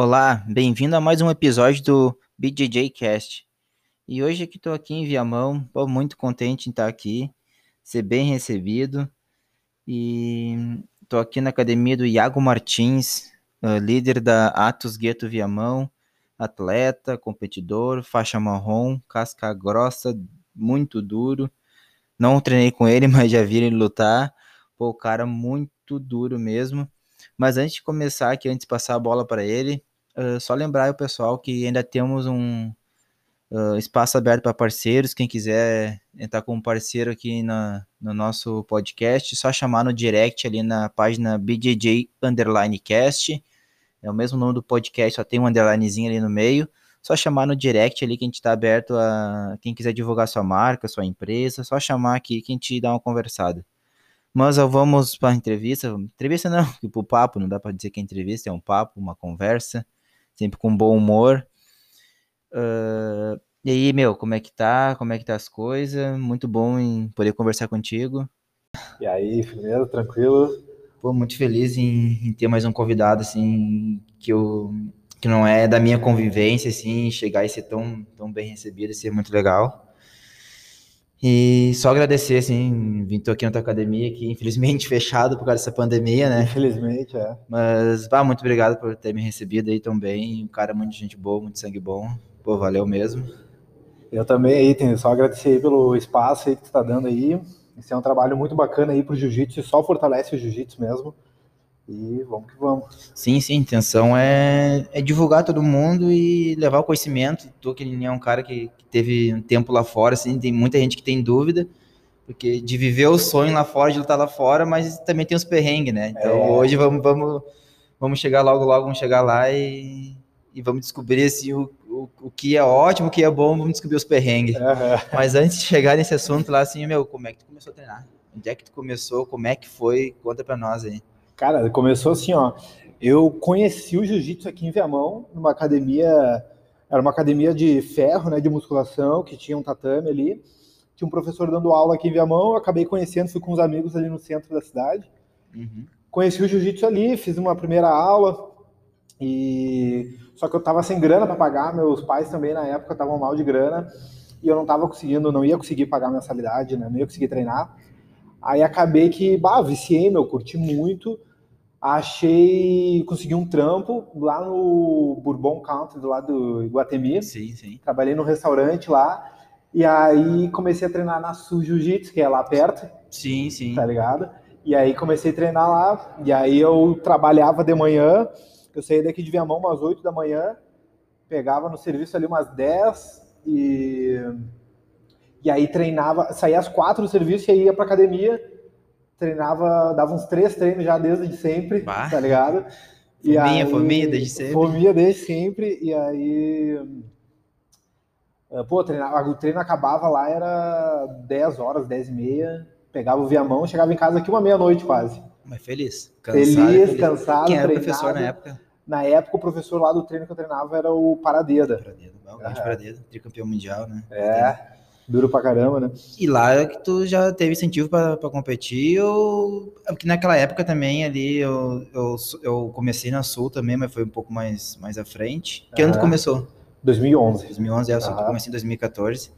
Olá, bem-vindo a mais um episódio do BJJ Cast. E hoje que estou aqui em Viamão, estou muito contente em estar aqui, ser bem recebido. E estou aqui na academia do Iago Martins, uh, líder da Atos Gueto Viamão, atleta, competidor, faixa marrom, casca grossa, muito duro. Não treinei com ele, mas já vi ele lutar. Pô, o cara muito duro mesmo. Mas antes de começar aqui, antes de passar a bola para ele, uh, só lembrar o pessoal que ainda temos um uh, espaço aberto para parceiros. Quem quiser entrar como parceiro aqui na, no nosso podcast, só chamar no direct ali na página BJJ Underline Cast. É o mesmo nome do podcast, só tem um underlinezinho ali no meio. Só chamar no direct ali que a gente está aberto a quem quiser divulgar sua marca, sua empresa, só chamar aqui que a gente dá uma conversada. Mas vamos para a entrevista. Entrevista não, tipo papo, não dá para dizer que é entrevista, é um papo, uma conversa, sempre com bom humor. Uh, e aí, meu, como é que tá? Como é que tá as coisas? Muito bom em poder conversar contigo. E aí, primeiro, tranquilo? Pô, muito feliz em, em, ter mais um convidado, assim, que eu que não é da minha convivência, assim, chegar e ser tão, tão bem recebido, ser muito legal. E só agradecer, assim, vim tô aqui na tua academia, que infelizmente fechado por causa dessa pandemia, né? Infelizmente, é. Mas, bah, muito obrigado por ter me recebido aí tão bem. Um cara muito gente boa, muito sangue bom. Pô, valeu mesmo. Eu também aí, tenho só agradecer aí pelo espaço aí que tu tá dando aí. Esse é um trabalho muito bacana aí pro jiu-jitsu, só fortalece o jiu-jitsu mesmo. E vamos que vamos. Sim, sim, a intenção é, é divulgar todo mundo e levar o conhecimento. Tu que é um cara que, que, teve um tempo lá fora, assim, tem muita gente que tem dúvida, porque de viver o sonho lá fora, de lutar lá fora, mas também tem os perrengues, né? Então é. hoje vamos, vamos, vamos chegar logo, logo, vamos chegar lá e, e vamos descobrir assim, o, o, o que é ótimo, o que é bom, vamos descobrir os perrengues. Uhum. Mas antes de chegar nesse assunto lá, assim, meu, como é que tu começou a treinar? Onde é que tu começou? Como é que foi? Conta pra nós aí. Cara, começou assim, ó. Eu conheci o jiu-jitsu aqui em Viamão, numa academia, era uma academia de ferro, né, de musculação, que tinha um tatame ali. Tinha um professor dando aula aqui em Viamão, eu acabei conhecendo, fui com uns amigos ali no centro da cidade. Uhum. Conheci o jiu-jitsu ali, fiz uma primeira aula, e só que eu tava sem grana para pagar, meus pais também na época estavam mal de grana, e eu não tava conseguindo, não ia conseguir pagar mensalidade, né, não ia conseguir treinar. Aí acabei que, bah, viciei, meu, curti muito, Achei, consegui um trampo lá no Bourbon Country, do lado do Iguatemi. Sim, sim. Trabalhei no restaurante lá. E aí comecei a treinar na Sul Jiu-Jitsu, que é lá perto. Sim, sim. Tá ligado? E aí comecei a treinar lá. E aí eu trabalhava de manhã. Eu saía daqui de Viamão umas 8 da manhã. Pegava no serviço ali umas 10 e... E aí treinava, saía às 4 do serviço e ia pra academia treinava, dava uns três treinos já desde sempre, bah. tá ligado? E fominha, aí, fominha desde sempre. Fominha desde sempre, e aí. Eh, pô, treinava, o treino acabava lá, era 10 horas, 10 e meia. Pegava o viamão, chegava em casa aqui uma meia-noite quase. Mas feliz. Cansado, feliz, feliz, cansado. Quem era o professor na época? Na época, o professor lá do treino que eu treinava era o Paradeda. Paradeda, o grande Paradeda, tricampeão mundial, né? É. Duro pra caramba, né? E lá é que tu já teve incentivo para competir, ou. É porque naquela época também ali eu, eu, eu, comecei na Sul também, mas foi um pouco mais, mais à frente. Que ano tu começou? 2011. 2011, é, eu comecei em 2014.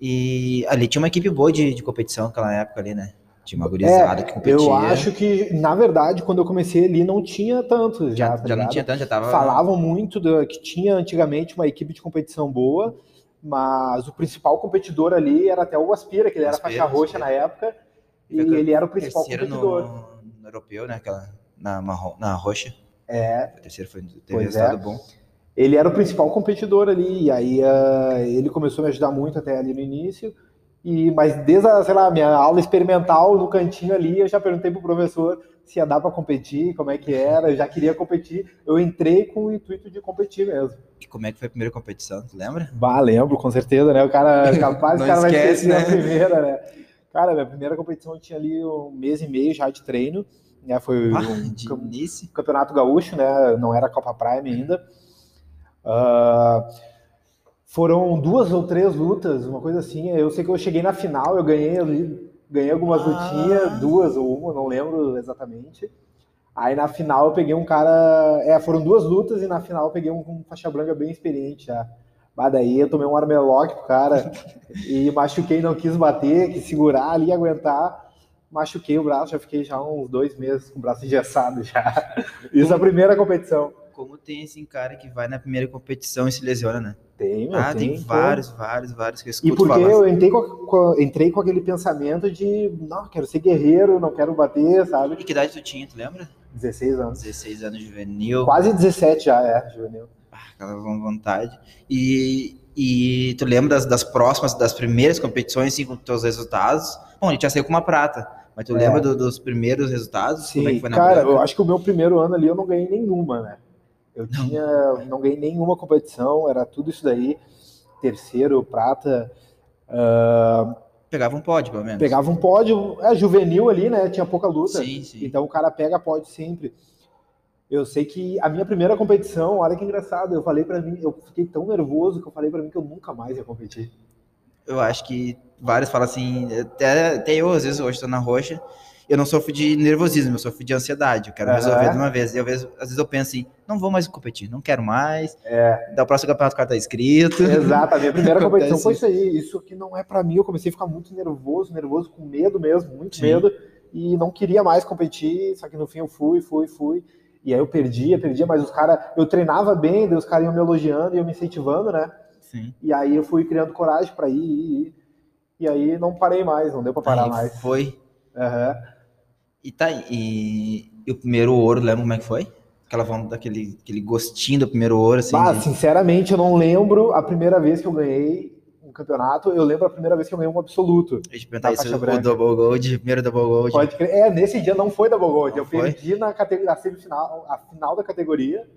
E ali tinha uma equipe boa de, de competição naquela época ali, né? Tinha uma gurizada é, que competia. Eu acho que, na verdade, quando eu comecei ali, não tinha tanto. Já, já, tá já não tinha tanto, já tava. Falavam muito do, que tinha antigamente uma equipe de competição boa mas o principal competidor ali era até o Aspira, que ele era faixa roxa na época, e ele era o principal competidor. No, no europeu, né? Aquela, na, na roxa. É. O terceiro foi, teve resultado é. bom. Ele era o principal competidor ali, e aí uh, ele começou a me ajudar muito até ali no início. E, mas desde a, sei lá, minha aula experimental no cantinho ali, eu já perguntei pro professor se ia dar para competir, como é que era, eu já queria competir. Eu entrei com o intuito de competir mesmo. E como é que foi a primeira competição, tu lembra? Bah, lembro, com certeza, né? O cara, capaz, o cara vai esquecer né? a primeira, né? Cara, minha primeira competição eu tinha ali um mês e meio já de treino, né? Foi ah, um campeonato gaúcho, né? Não era Copa Prime ainda. Uh, foram duas ou três lutas, uma coisa assim. Eu sei que eu cheguei na final, eu ganhei ali, ganhei algumas ah. lutinhas, duas ou uma, não lembro exatamente. Aí na final eu peguei um cara. É, foram duas lutas e na final eu peguei um com faixa branca bem experiente já. Mas daí eu tomei um armlock pro cara e machuquei, não quis bater, quis segurar ali, aguentar. Machuquei o braço, já fiquei já uns dois meses com o braço engessado já. Isso é a primeira competição. Como tem esse cara que vai na primeira competição e se lesiona, né? Tem, meu, Ah, tem, tem vários, vários, vários que eu E escuto porque falar. eu entrei com, entrei com aquele pensamento de, não, quero ser guerreiro, não quero bater, sabe? E que idade tu tinha, tu lembra? 16 anos. 16 anos juvenil. Quase 17 já, é, juvenil. aquela vontade. E, e tu lembra das, das próximas, das primeiras competições, assim, com teus resultados? Bom, a gente já saiu com uma prata, mas tu É. lembra do- dos primeiros resultados? Como é que Sim, foi na cara, branca? eu acho que o meu primeiro ano ali eu não ganhei nenhuma, né? Eu tinha, não ganhei nenhuma competição, era tudo isso daí, terceiro, prata, ah, Pegava um pódio, pelo menos. pegava um pódio, é juvenil ali, né? Tinha pouca luta, Sim, sim. então o cara pega pódio sempre. Eu sei que a minha primeira competição, olha que engraçado, eu falei pra mim, eu fiquei tão nervoso que eu falei pra mim que eu nunca mais ia competir. Eu acho que vários falam assim, até, até eu, às vezes, hoje tô na roxa, eu não sofro de nervosismo, eu sofro de ansiedade, eu quero Aham. resolver de uma vez. E eu, às vezes eu penso assim, não vou mais competir, não quero mais, É, da próxima campeonato o cara tá inscrito. exato, a minha primeira competição foi isso aí, isso aqui não é pra mim, eu comecei a ficar muito nervoso, nervoso, com medo mesmo, muito Sim. medo, e não queria mais competir, só que no fim eu fui, fui, fui, e aí eu perdia, perdia, mas os caras, eu treinava bem, daí os caras iam me elogiando e eu me incentivando, né, Sim. e aí eu fui criando coragem pra ir, ir, ir, e aí não parei mais, não deu pra parar Aí mais. Foi. Aham. E tá, e, e o primeiro ouro, lembra como é que foi? Aquela vontade, daquele aquele gostinho do primeiro ouro, assim. Bah, de- sinceramente, eu não lembro a primeira vez que eu ganhei um campeonato, eu lembro a primeira vez que eu ganhei um absoluto. a gente perguntar isso, o. Double Gold, o primeiro Double Gold. Pode crer. É, nesse dia não foi Double Gold, Não eu foi? perdi na, na semifinal, a final da categoria,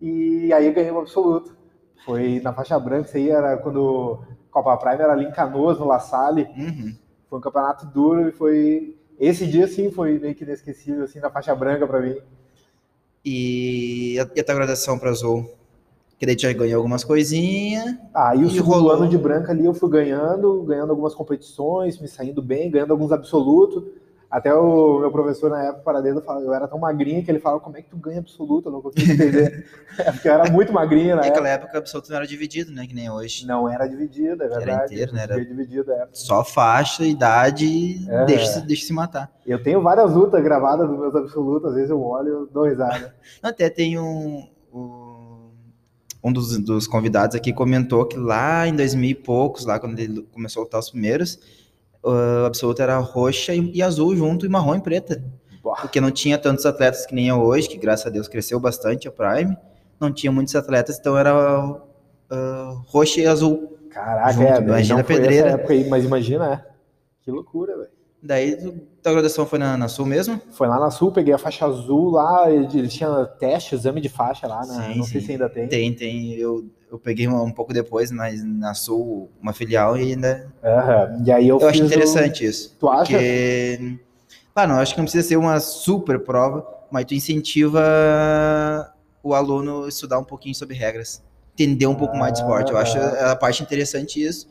e aí eu ganhei um absoluto. Foi na faixa branca, isso aí era quando Copa Prime era ali em Canoas, no La Salle, Uhum. foi um campeonato duro e foi... Esse dia, sim, foi meio que inesquecível, assim, na faixa branca pra mim. E a, e a tua graduação pra Azul? Que daí já ganhou algumas coisinhas. O E segundo rolou. ano de branca ali eu fui ganhando, ganhando algumas competições, me saindo bem, ganhando alguns absolutos. Até o meu professor na época, falava- eu era tão magrinho que ele falava, como é que tu ganha absoluto? Eu não consigo entender. É porque eu era muito magrinho na época. naquela época o absoluto não era dividido, né? Que nem hoje. Não era dividida, é Era verdade. inteiro, né? Era- Era dividida, é. Só faixa, idade e É. deixa, deixa se matar. Eu tenho várias lutas gravadas dos meus absolutos, às vezes eu olho e dou risada. Até tem um. Um dos, dos convidados aqui comentou que lá em 2000 e poucos, lá quando ele começou a lutar os primeiros, o absoluto era roxa e, e azul junto, e marrom e preta. Bah. Porque não tinha tantos atletas que nem é hoje, que graças a Deus cresceu bastante a Prime. Não tinha muitos atletas, então era ah, roxa e azul. Caraca, Junto, é, imagina pedreira. época aí, mas imagina, é. Que loucura. Daí, tu- tua graduação foi na, na Sul mesmo? Foi lá na Sul, peguei a faixa azul lá, ele, ele tinha teste, exame de faixa lá, né? Sim, não sei sim. se ainda tem. Tem, tem. Eu, eu peguei uma- um pouco depois na, na Sul, uma filial, e ainda. Aham. E aí eu, Eu acho fiz o- interessante isso. Tu acha? Porque. Ah, não, acho que não precisa ser uma super prova, mas tu incentiva o aluno a estudar um pouquinho sobre regras, entender um pouco mais de esporte. Eu acho Ah. a parte interessante isso.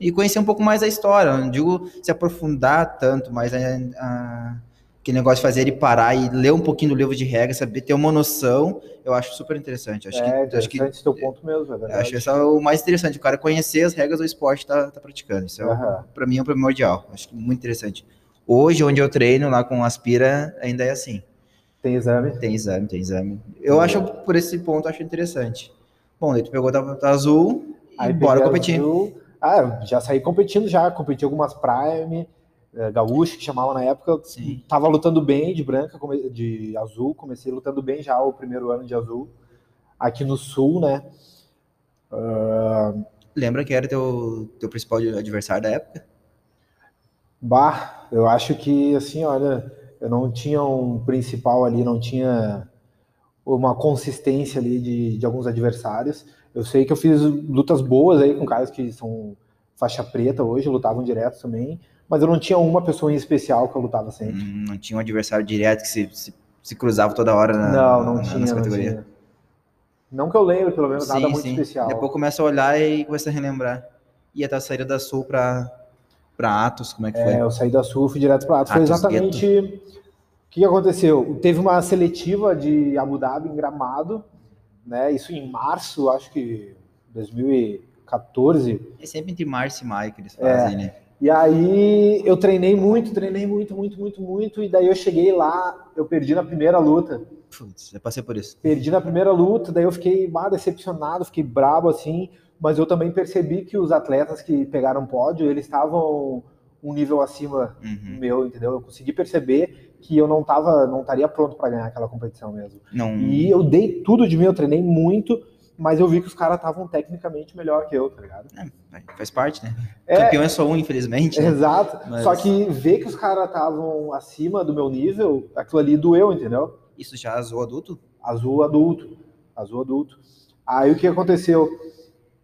E conhecer um pouco mais a história. Não digo se aprofundar tanto, mas a, a, aquele negócio de fazer ele parar e ler um pouquinho do livro de regras, saber ter uma noção, eu acho super interessante. Acho é, que, acho interessante que esse teu ponto mesmo, é verdade. acho esse é o mais interessante, o cara conhecer as regras do esporte que tá, tá praticando. Isso é, Aham. pra mim é o primordial. Acho que muito interessante. Hoje, onde eu treino, lá com Aspira, ainda é assim. Tem exame. Tem exame, tem exame. Eu acho, por esse ponto, acho interessante. Bom, daí tu pegou da, da azul e Aí bora competir. azul. Ah, já saí competindo já, competi algumas Prime, eh, gaúcho que chamava na época. Sim. Tava lutando bem de branca, de azul, comecei lutando bem já o primeiro ano de azul. Aqui no sul, né? Ah, Lembra que era teu, teu principal adversário da época? Bah, eu acho que assim, olha, eu não tinha um principal ali, não tinha uma consistência ali de, de alguns adversários. Eu sei que eu fiz lutas boas aí com caras que são faixa preta hoje, lutavam direto também, mas eu não tinha uma pessoa em especial que eu lutava sempre. Hum, Não tinha um adversário direto que se, se, se cruzava toda hora na, não, não na- tinha, nessa não categoria. tinha. Não que eu lembre, pelo menos, nada Sim, muito sim. especial. Depois começa a olhar e começa a relembrar. E a tua saída da Sul pra, pra Atos, como é que foi? É, eu saí da Sul, fui direto para Atos. Foi Atos exatamente que aconteceu? Teve uma seletiva de Abu Dhabi em Gramado, né? Isso em março, acho que 2014. É sempre entre março e maio que eles fazem, é. né? E aí eu treinei muito, treinei muito, muito, muito, muito, e daí eu cheguei lá, eu perdi na primeira luta. Putz, já passei por isso. Perdi na primeira luta, daí eu fiquei bah, decepcionado, fiquei brabo assim, mas eu também percebi que os atletas que pegaram pódio, eles estavam um nível acima uhum. meu, entendeu? Eu consegui perceber que eu não tava, não estaria pronto para ganhar aquela competição mesmo. Não. E eu dei tudo de mim, eu treinei muito, mas eu vi que os caras estavam tecnicamente melhor que eu, tá ligado? É, faz parte, né? É, Campeão é só um, infelizmente. Né? Exato. Mas... Só que ver que os caras estavam acima do meu nível, aquilo ali doeu, entendeu? Isso já azul adulto? Azul adulto. Azul adulto. Aí o que aconteceu?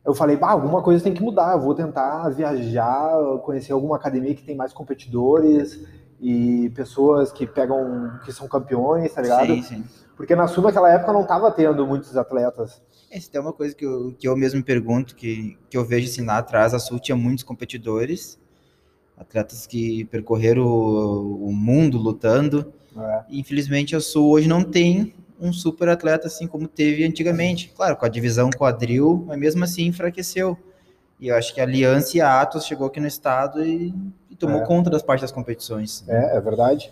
Eu falei, bah, alguma coisa tem que mudar, eu vou tentar viajar, conhecer alguma academia que tem mais competidores e pessoas que pegam, que são campeões, tá ligado? Sim, sim. Porque na Sul naquela época não tava tendo muitos atletas. Essa é uma coisa que eu, que eu mesmo pergunto, que, que eu vejo assim lá atrás, a Sul tinha muitos competidores, atletas que percorreram o, o mundo lutando, é. infelizmente a Sul hoje não tem um super atleta assim como teve antigamente. Claro, com a divisão quadril, mas mesmo assim enfraqueceu. E eu acho que a Aliança e a Atos chegou aqui no estado e, e tomou é. conta das partes das competições. É, é verdade.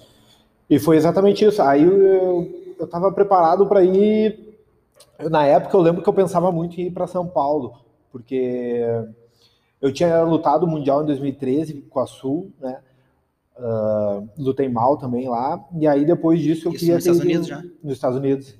E foi exatamente isso. Aí eu, eu tava preparado para ir. Na época eu lembro que eu pensava muito em ir para São Paulo, porque eu tinha lutado o Mundial em 2013 com a Sul, né? Uh, lutei mal também lá. E aí depois disso eu Isso queria nos ter Estados ido, Unidos já? nos Estados Unidos.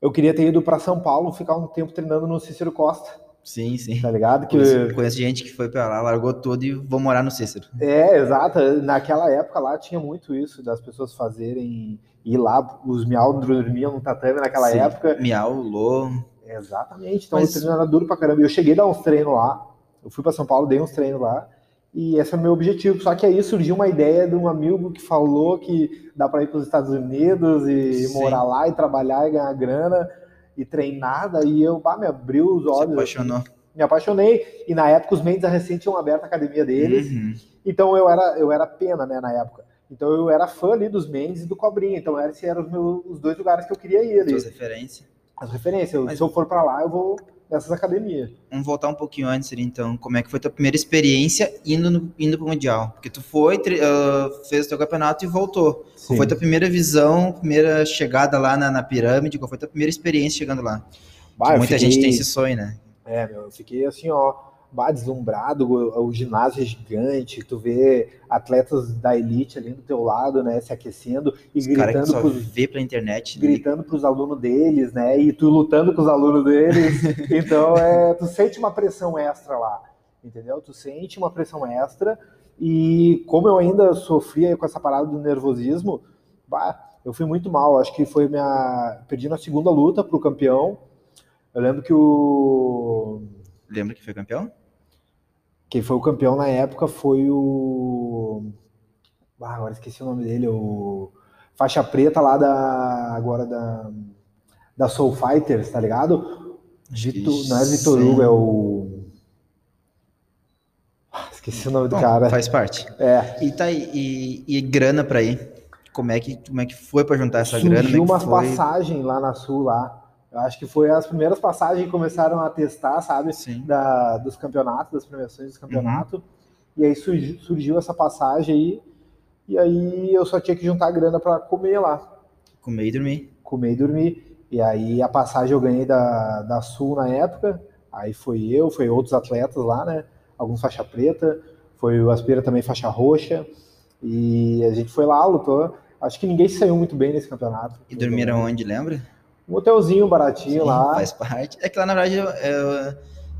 Eu queria ter ido para São Paulo, ficar um tempo treinando no Cícero Costa. Sim, sim. Tá ligado? Que conheço, conheço gente que foi para lá, largou tudo e vou morar no Cícero. É, exato. Naquela época lá tinha muito isso das pessoas fazerem ir lá, os miau dormiam no tatame naquela sim. época. Miau, Lô. Exatamente. Então Mas... o treino era duro pra caramba. Eu cheguei a dar uns treinos lá. Eu fui para São Paulo, dei uns treinos lá. E esse é o meu objetivo. Só que aí surgiu uma ideia de um amigo que falou que dá para ir para os Estados Unidos e Sim. morar lá e trabalhar e ganhar grana e treinar. Daí eu bah, me abriu os olhos. Se apaixonou. Assim, me apaixonei. E na época os Mendes da Recente tinham aberto a academia deles. Uhum. Então eu era, eu era pena, né, na época. Então eu era fã ali dos Mendes e do Cobrinha. Então esses eram os, meus, os dois lugares que eu queria ir ali. As referências. As referências. Mas... Se eu for para lá, eu vou dessas academias. Vamos voltar um pouquinho antes, então. Como é que foi a tua primeira experiência indo, no, indo pro Mundial? Porque tu foi, uh, fez o teu campeonato e voltou. Sim. Qual foi a tua primeira visão, primeira chegada lá na, na pirâmide? Qual foi a tua primeira experiência chegando lá? Bah, muita fiquei... gente tem esse sonho, né? É, meu, eu fiquei assim, ó bah, deslumbrado, o, o, ginásio é gigante, tu vê atletas da elite ali do teu lado, né, se aquecendo e os gritando só pros, vê pela internet, né? gritando para os alunos deles, né, e tu lutando com os alunos deles, então é, tu sente uma pressão extra lá, entendeu? Tu sente uma pressão extra e como eu ainda sofria com essa parada do nervosismo, bah, eu fui muito mal, acho que foi minha, perdi na segunda luta pro campeão, eu lembro que o Lembra que foi campeão? Quem foi o campeão na época foi o. Ah, agora esqueci o nome dele, o faixa preta lá da. Agora da. Da Soul Fighters, tá ligado? Vitor, não é Vitor Hugo, é o. Ah, esqueci o nome Bom, do cara. Faz parte. É. E tá aí, e, e grana pra ir? Como é que, como é que foi pra juntar essa Surgiu grana? Surgiu é umas passagens lá na Sul lá. Eu acho que foi as primeiras passagens que começaram a testar, sabe? Sim. Da, dos campeonatos, das premiações dos campeonatos. Uhum. E aí surgiu, surgiu, essa passagem aí. E aí eu só tinha que juntar grana para comer lá. Comer e dormir. Comer e dormir. E aí a passagem eu ganhei da, da Sul na época. Aí foi eu, foi outros atletas lá, né? Alguns faixa preta. Foi o Aspira também faixa roxa. E a gente foi lá, lutou. Acho que ninguém saiu muito bem nesse campeonato. E dormiram onde, lembra? Um hotelzinho baratinho Sim, lá. Faz parte. É que lá, na verdade,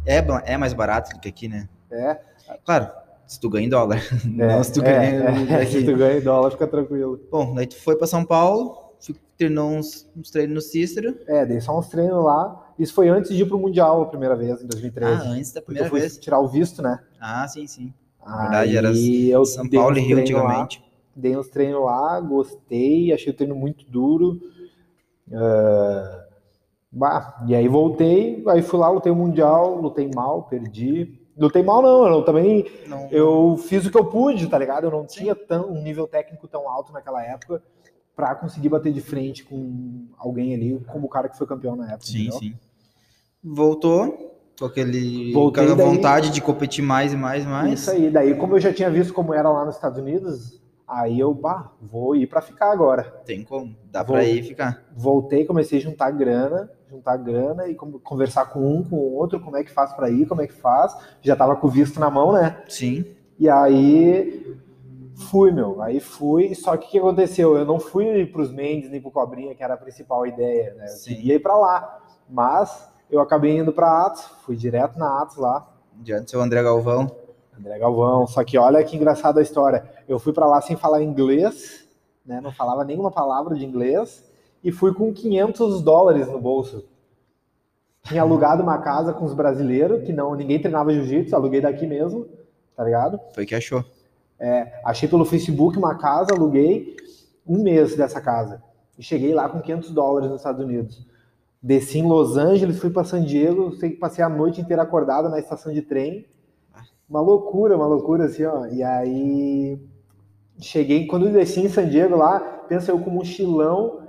é, é, é mais barato do que aqui, né? É. Claro, se tu ganha em dólar. É, não, se tu ganha, é, é, se tu ganha em dólar, fica tranquilo. Bom, daí tu foi para São Paulo, treinou uns, uns, treinos no Cícero. É, dei só uns treinos lá. Isso foi antes de ir pro Mundial a primeira vez, em 2013. Ah, antes da primeira vez. Tirar tirar o visto, né? Ah, sim, sim. Na verdade, era eu São Paulo e Rio antigamente. Lá, dei uns treinos lá, gostei, achei o treino muito duro. Uh, Bah, e aí voltei, aí fui lá, lutei o Mundial, lutei mal, perdi. Lutei mal não, eu também não. eu fiz o que eu pude, tá ligado? Eu não tinha tão, um nível técnico tão alto naquela época. para conseguir bater de frente com alguém ali, como o cara que foi campeão na época. Sim, entendeu? sim. Voltou com aquele, Voltei aquela daí- vontade de competir mais e mais e mais. Isso aí. Daí, como eu já tinha visto como era lá nos Estados Unidos, aí eu, bah, vou ir para ficar agora. Tem como. Dá pra ir e ficar. Voltei, comecei a juntar grana, juntar grana e conversar com um, com o outro, como é que faz para ir, como é que faz. Já tava com o visto na mão, né? Sim. E aí fui, meu. Aí fui, só que o que aconteceu? Eu não fui pros Mendes nem pro Cobrinha, que era a principal ideia, né? Eu Sim. queria ir para lá. Mas eu acabei indo para Atos, fui direto na Atos lá. Diante do seu André Galvão. André Galvão. Só que olha que engraçada a história. Eu fui para lá sem falar inglês, né? Não falava nenhuma palavra de inglês e fui com 500 dólares no bolso. Tinha alugado uma casa com os brasileiros, que não ninguém treinava jiu-jitsu, aluguei daqui mesmo, tá ligado? Foi que achou. Achei pelo Facebook uma casa, aluguei um mês dessa casa. E cheguei lá com 500 dólares nos Estados Unidos. Desci em Los Angeles, fui para San Diego, sei que passei a noite inteira acordado na estação de trem. Uma loucura, uma loucura assim, ó. E aí cheguei, quando eu desci em San Diego lá, pensa eu com um mochilão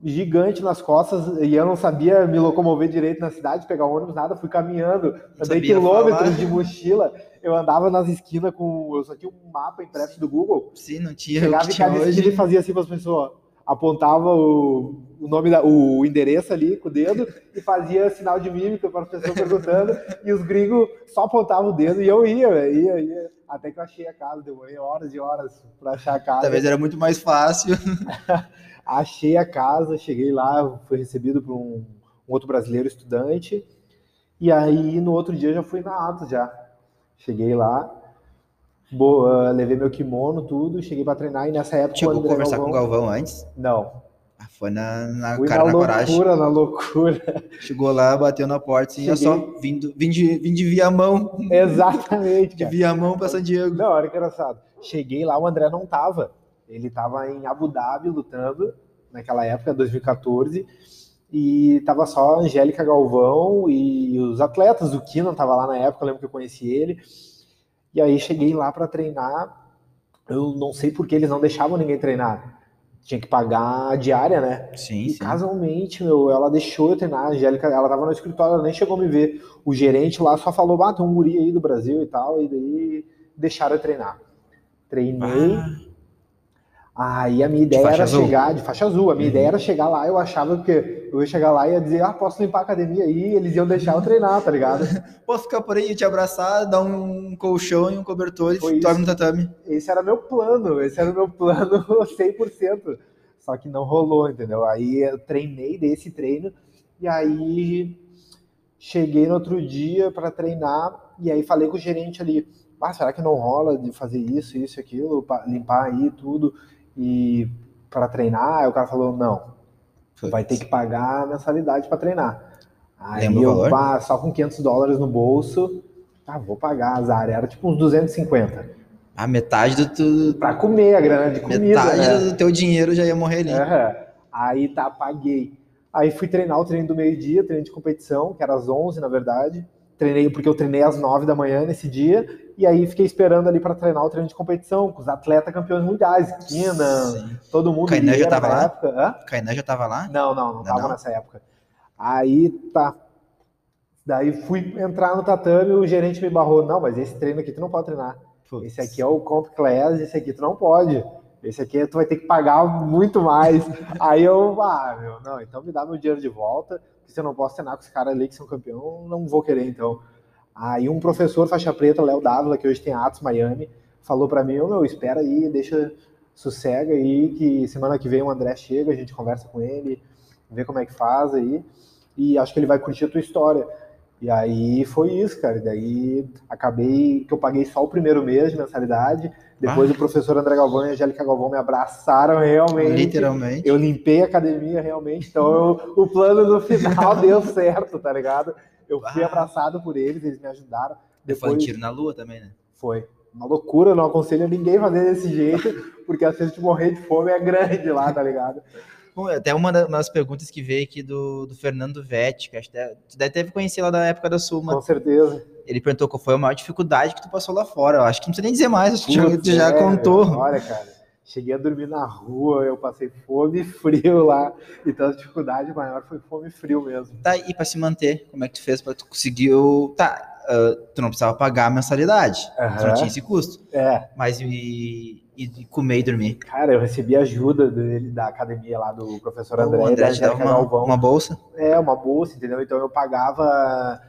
gigante nas costas e eu não sabia me locomover direito na cidade, pegar ônibus, nada, fui caminhando, andei quilômetros falar. de mochila, eu andava nas esquinas com, eu só tinha um mapa impresso do Google, Sim, não tinha chegava em cada esquina e fazia assim para as pessoas, apontava o, o nome da, o endereço ali com o dedo e fazia sinal de mímica para as pessoas perguntando e os gringos só apontavam o dedo e eu ia, ia, ia, até que eu achei a casa, demorei horas e horas para achar a casa. Talvez era muito mais fácil. Achei a casa, cheguei lá, fui recebido por um, um outro brasileiro estudante. E aí no outro dia já fui na Atos já. Cheguei lá, bo- ah, levei meu kimono, tudo, cheguei pra treinar e nessa época Chegou a conversar com o Galvão- Galvão antes. Não. Foi na, na Fui cara, na na coragem. loucura, na loucura. Chegou lá, bateu na porta assim, olha Cheguei. só, vindo, vim de, vim de Viamão. Exatamente, De. Viamão pra San Diego. Não, olha que engraçado. Cheguei lá, o André não tava. Ele tava em Abu Dhabi lutando, naquela época, 2014. E tava só a Angélica Galvão e os atletas. O Kina tava lá na época, eu lembro que eu conheci ele. E aí cheguei lá para treinar. Eu não sei por que eles não deixavam ninguém treinar. Tinha que pagar a diária, né? Sim, E sim. casualmente, meu, ela deixou eu treinar. A Angélica, ela tava no escritório, ela nem chegou a me ver. O gerente lá só falou, ah, tem um guri aí do Brasil e tal, e daí deixaram eu treinar. Treinei. Ah, Aí a minha ideia era azul? chegar, de faixa azul, a minha Uhum. ideia era chegar lá, eu achava que eu ia chegar lá e ia dizer, ah, posso limpar a academia aí, eles iam deixar eu treinar, tá ligado? posso ficar por aí, te abraçar, dar um colchão e um cobertor e Foi dorme isso. no tatame. Esse era meu plano, esse era o meu plano 100%. Só que não rolou, entendeu? Aí eu treinei desse treino e aí cheguei no outro dia para treinar e aí falei com o gerente ali, ah, será que não rola de fazer isso, isso, aquilo, pa- limpar aí tudo e para treinar? Aí o cara falou, não, vai ter que pagar a mensalidade para treinar. Aí Lembra eu, valor? pá, só com 500 dólares no bolso, tá, vou pagar azar. Era tipo uns 250. Ah, metade do, tu, Pra comer, a grana de comida, metade né? do teu dinheiro já ia morrer ali. Aham. Aí tá, paguei. Aí fui treinar o treino do meio-dia, treino de competição, que era às 11, na verdade. Treinei porque eu treinei às 9 da manhã nesse dia, e aí fiquei esperando ali para treinar o treino de competição com os atletas campeões mundiais, Kina, todo mundo. Kainan já tava lá? Época. Hã? Kainan já tava lá? Não, não, não Não, tava não? nessa época. Aí tá. Daí fui entrar no tatame, o gerente me barrou. Não, mas esse treino aqui tu não pode treinar. Putz. Esse aqui é o Comp Class, esse aqui tu não pode. Esse aqui tu vai ter que pagar muito mais. Aí eu, ah, meu, não, então me dá meu dinheiro de volta, porque se eu não posso treinar com os caras ali que são campeão, não vou querer então. Aí um professor faixa preta, Léo Dávila, que hoje tem Atos Miami, falou pra mim, ô meu, espera aí, deixa, sossega aí, que semana que vem o André chega, a gente conversa com ele, vê como é que faz aí, e acho que ele vai curtir a tua história. E aí foi isso, cara. Daí acabei que eu paguei só o primeiro mês de mensalidade. Depois Ah. o professor André Galvão e a Angélica Galvão me abraçaram realmente. Literalmente. Eu limpei a academia realmente. Então eu- o plano no final deu certo, tá ligado? Eu fui Ah. abraçado por eles, eles me ajudaram. Foi Depois um tiro na lua também, né? foi uma loucura, não aconselho ninguém fazer desse jeito, porque a chance de morrer de fome é grande lá, tá ligado? Até uma da- das perguntas que veio aqui do, do Fernando Vetti, que acho que tu deve ter conhecido lá da época da Suma. Com certeza. Ele perguntou qual foi a maior dificuldade que tu passou lá fora. Eu acho que não precisa nem dizer mais, acho que tu já, tu já é, contou. olha, cara, Cheguei a dormir na rua, eu passei fome e frio lá. Então a dificuldade maior foi fome e frio mesmo. Tá, e para se manter, como é que tu fez tu conseguiu. Tá, uh, tu não precisava pagar a mensalidade, Aham. tu não tinha esse custo. É, Mas e, e comer e dormir? cara, eu recebi ajuda dele, da academia lá do professor André, o André te dava uma, Galvão. uma bolsa? É, uma bolsa, entendeu? Então eu pagava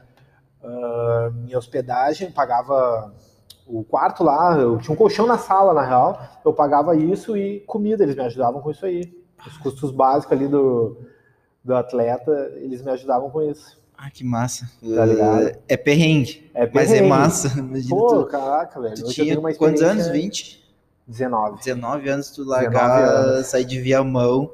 ah, minha hospedagem, pagava o quarto lá, eu tinha um colchão na sala, na real, eu pagava isso e comida, eles me ajudavam com isso aí. Os custos básicos ali do, do atleta, eles me ajudavam com isso. Ah, que massa. Tá ligado? É perrengue, É mas é perrengue. massa. Pô, tu, caraca, velho. tu Hoje tinha quantos anos? experiência- 20? 19. 19 anos, tu 19 largar, sair de Viamão,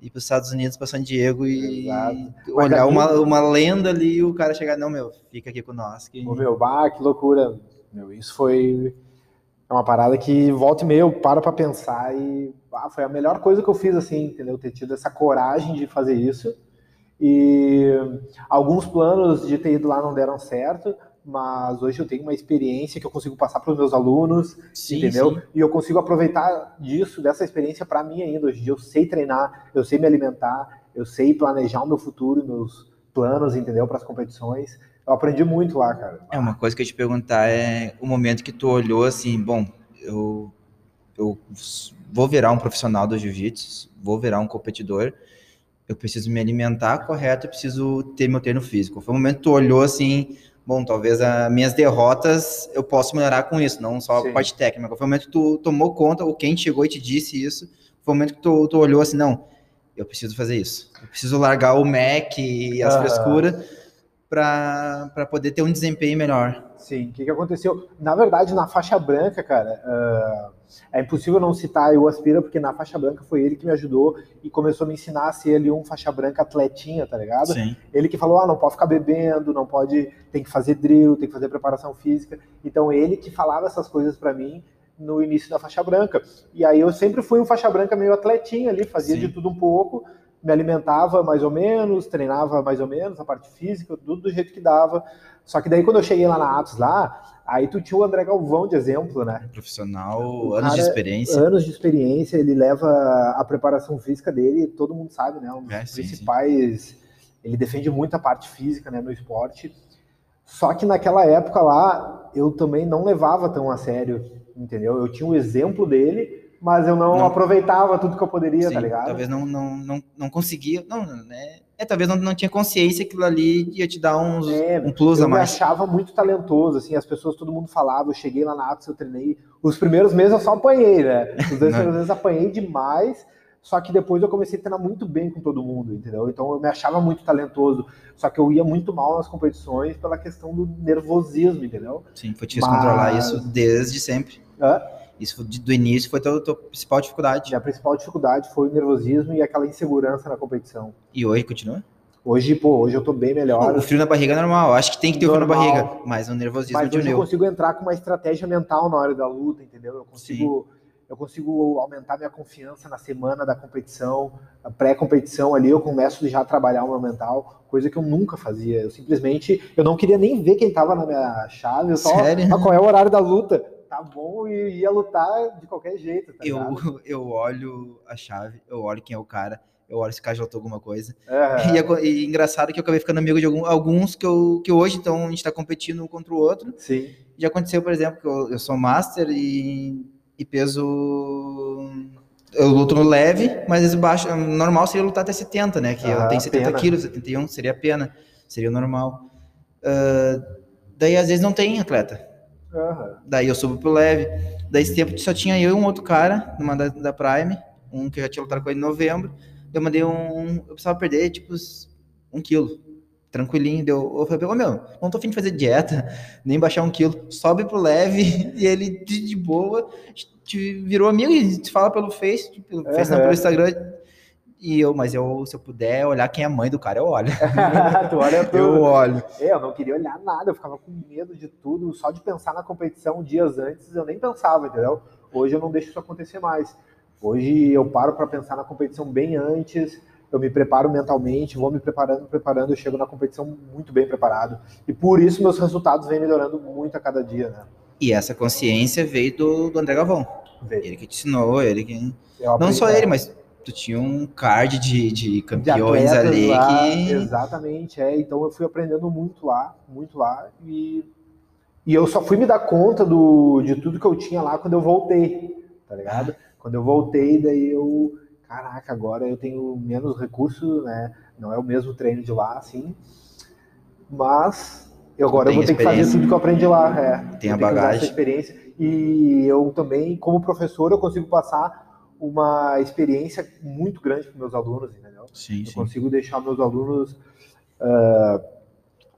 ir para os Estados Unidos, para San Diego e Exato. olhar ali- uma, uma lenda ali e o cara chegar, não, meu, fica aqui com nós. Que... Ô, meu, bah, que loucura. Meu, isso foi é uma parada que volta e meia eu paro pra pensar e foi a melhor coisa que eu fiz, assim, entendeu? Ter tido essa coragem de fazer isso. E alguns planos de ter ido lá não deram certo, mas hoje eu tenho uma experiência que eu consigo passar para os meus alunos, Sim, entendeu? sim. E eu consigo aproveitar disso, dessa experiência para mim ainda. Hoje eu sei treinar, eu sei me alimentar, eu sei planejar o meu futuro, meus planos, entendeu? Para as competições. Eu aprendi muito lá, cara. É, uma coisa que eu te perguntar é o momento que tu olhou assim, bom, eu, eu vou virar um profissional do jiu-jitsu, vou virar um competidor, eu preciso me alimentar correto, eu preciso ter meu treino físico. Foi o momento que tu olhou assim, bom, talvez as minhas derrotas eu possa melhorar com isso, não só Sim. a parte técnica. Foi o momento que tu tomou conta, ou quem chegou e te disse isso, foi o momento que tu, tu olhou assim, não, eu preciso fazer isso. Eu preciso largar o Mac e as Aham. frescuras para poder ter um desempenho melhor. Sim, o que, que aconteceu? Na verdade, na faixa branca, cara, ah, é impossível não citar o Aspira, porque na faixa branca foi ele que me ajudou e começou a me ensinar a ser ali um faixa branca atletinha, tá ligado? Sim. Ele que falou, ah, não pode ficar bebendo, não pode, tem que fazer drill, tem que fazer preparação física. Então ele que falava essas coisas pra mim no início da faixa branca. E aí eu sempre fui um faixa branca meio atletinha ali, fazia Sim. de tudo um pouco, me alimentava mais ou menos, treinava mais ou menos, a parte física, tudo do jeito que dava. Só que daí quando eu cheguei lá na Atos lá, aí tu tinha o André Galvão de exemplo, né? Profissional, O anos de experiência. Anos de experiência, ele leva a preparação física dele, todo mundo sabe, né? Um dos É, sim, sim. principais. Ele defende muito a parte física né, no esporte. Só que naquela época lá, eu também não levava tão a sério, entendeu? Eu tinha o exemplo dele, mas eu não, Não. aproveitava tudo que eu poderia, Sim, tá ligado? talvez não, não, não, não conseguia, não, né? É, talvez não, não tinha consciência que aquilo ali ia te dar uns, É, um plus eu a me mais. achava muito talentoso, assim, as pessoas, todo mundo falava, eu cheguei lá na Atos, eu treinei. Os primeiros meses eu só apanhei, né? Os dois primeiros meses eu apanhei demais, só que depois eu comecei a treinar muito bem com todo mundo, entendeu? Então eu me achava muito talentoso, só que eu ia muito mal nas competições pela questão do nervosismo, entendeu? Sim, foi difícil controlar Mas- isso desde sempre. Hã? Isso do início foi a tua, tua principal dificuldade. Minha principal dificuldade foi o nervosismo e aquela insegurança na competição. E hoje continua? Hoje, pô, hoje eu tô bem melhor. o frio na barriga é normal, acho que tem que ter o frio na Normal. barriga, mas o nervosismo Mas hoje eu diminuiu. consigo entrar com uma estratégia mental na hora da luta, entendeu? Eu consigo, eu consigo aumentar minha confiança na semana da competição, a pré-competição ali, eu começo já a trabalhar o meu mental, coisa que eu nunca fazia. Eu simplesmente, eu não queria nem ver quem tava na minha chave, eu só, Sério? ah, qual é o horário da luta? Tá bom, e ia lutar de qualquer jeito, tá ligado? Eu, eu olho a chave, eu olho quem é o cara, eu olho se o cara já lutou alguma coisa. É, E, e engraçado que eu acabei ficando amigo de algum- alguns que, eu, que hoje então a gente tá competindo um contra o outro. sim. Já aconteceu, por exemplo, que eu, eu sou master e, e peso. Eu luto no leve, mas baixo. Normal seria lutar até 70, né? Que eu Ah, tenho 70 pena. quilos, 71 seria pena. Seria normal. Ah, daí às vezes não tem atleta. Aham. Daí eu subo pro leve. Daí esse tempo só tinha eu e um outro cara, numa da, da Prime, um que eu já tinha lutado com ele em novembro. Eu mandei um. Eu precisava perder, tipo, um quilo. Tranquilinho. Deu, eu falei, ô meu, não tô afim de fazer dieta, nem baixar um quilo. Sobe pro leve e ele de, de boa te virou amigo e te fala pelo Face, pelo, Face não, pelo Instagram. E eu, mas eu, se eu puder olhar quem é a mãe do cara, eu olho. tu olha pro... Eu olho. É, eu não queria olhar nada, eu ficava com medo de tudo, só de pensar na competição dias antes eu nem pensava, entendeu? Hoje eu não deixo isso acontecer mais. Hoje eu paro para pensar na competição bem antes, eu me preparo mentalmente, vou me preparando, preparando, eu chego na competição muito bem preparado. E por isso meus resultados vêm melhorando muito a cada dia, né? E essa consciência veio do, do André Galvão. Veio. Ele que te ensinou, ele que. Não só é, ele, mas tu tinha um card de, de de campeões atletas ali lá, que. Exatamente, é. Então eu fui aprendendo muito lá, muito lá. E, e eu só fui me dar conta do, de tudo que eu tinha lá quando eu voltei, tá ligado? Quando eu voltei, daí eu. Caraca, agora eu tenho menos recursos, né? Não é o mesmo treino de lá, assim. Mas eu agora eu vou ter que fazer tudo que eu aprendi lá. É. Tem a bagagem. experiência. E eu também, como professor, eu consigo passar uma experiência muito grande para meus alunos, entendeu? Sim, Eu sim. consigo deixar meus alunos ah,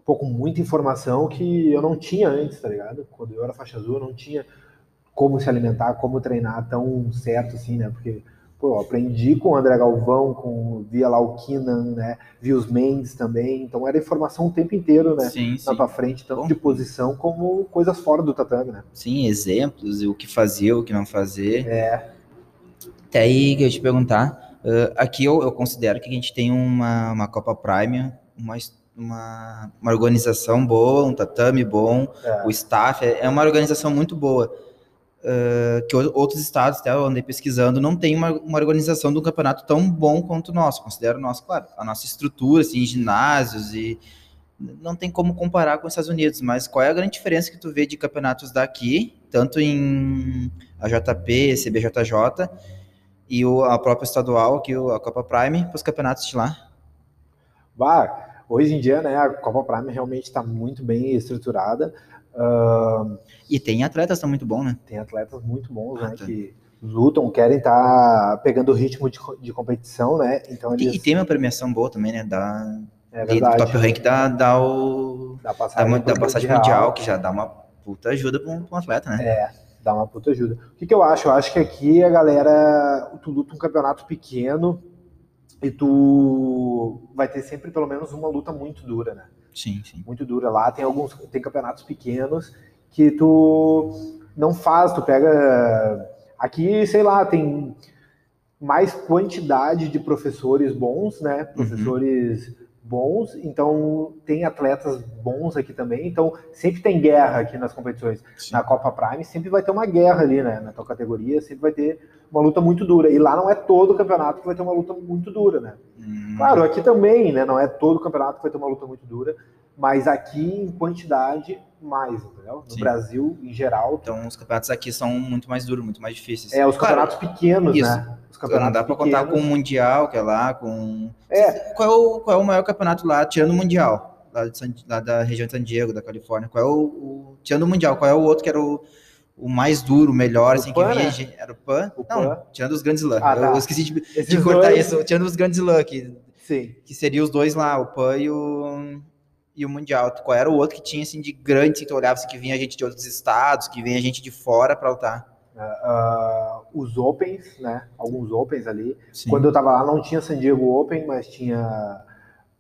pô, com muita informação que eu não tinha antes, tá ligado? Quando eu era faixa azul, eu não tinha como se alimentar, como treinar tão certo assim, né? Porque, pô, eu aprendi com o André Galvão, com via lá o né? Vi os Mendes também, então era informação o tempo inteiro, né? Sim, Na sim. tua frente, tanto Bom. de posição como coisas fora do tatame, né? Sim, exemplos, o que fazer, o que não fazer. É, Até aí que eu te perguntar. ah, aqui eu, eu considero que a gente tem uma, uma Copa Prime, uma, uma, uma organização boa, um tatame bom, é. o staff, é, é uma organização muito boa. Ah, que outros estados, até eu andei pesquisando, não tem uma, uma organização de um campeonato tão bom quanto o nosso. Considero o nosso, claro, a nossa estrutura, assim, ginásios e não tem como comparar com os Estados Unidos, mas qual é a grande diferença que tu vê de campeonatos daqui, tanto em AJP, CBJJ e o, a própria estadual, que a Copa Prime, para os campeonatos de lá? Bah, hoje em dia, né, a Copa Prime realmente está muito bem estruturada. Ah, E tem atletas tão muito bom, né? tem atletas muito bons, né, Ah, tá. que lutam, querem estar pegando o ritmo de, de competição, né? Então E, eles e tem uma premiação boa também, né? Da, é verdade. top rank dá, dá, o, dá, passagem, uma, dá passagem Mundial, mundial, que já dá uma puta ajuda para um, um atleta, né? Dá uma puta ajuda. O que, que eu acho? Eu acho que aqui a galera, tu luta um campeonato pequeno e tu vai ter sempre pelo menos uma luta muito dura, né? Sim, sim. muito dura lá. Tem alguns tem campeonatos pequenos que tu não faz, tu pega aqui, sei lá, tem mais quantidade de professores bons, né? Professores bons, então tem atletas bons aqui também, então sempre tem guerra aqui nas competições. Sim. Na Copa Prime sempre vai ter uma guerra ali, né? Na tua categoria sempre vai ter uma luta muito dura. E lá não é todo campeonato que vai ter uma luta muito dura, né? Hum, Claro, aqui também, né? Não é todo campeonato que vai ter uma luta muito dura, mas aqui em quantidade mais, entendeu? No Sim. Brasil, em geral, Então os campeonatos aqui são muito mais duros, muito mais difíceis. é os Claro, campeonatos pequenos, isso. né? Os campeonatos não dá pra contar com o. Mundial, que é lá, com. É. Qual é o, qual é o maior campeonato lá, tirando o Mundial? Lá, de San- lá da região de San Diego, da Califórnia. Qual é o, o- Tirando o Mundial, qual é o outro que era o, o mais duro, o melhor, O assim, Pan, que vinha. né? Era o Pan? O não, Pan. tirando os grandes Slam. Ah, tá. Eu esqueci de, de cortar dois- isso. Tirando os grandes Slam, que, Sim. que seriam os dois lá, o Pan e o, e o Mundial. Qual era o outro que tinha, assim, de grande, assim, que tu olhava, assim, que vinha gente de outros estados, que vinha gente de fora pra lutar? Ah, os Opens, né? Alguns Opens ali. Sim. Quando eu tava lá não tinha San Diego Open, mas tinha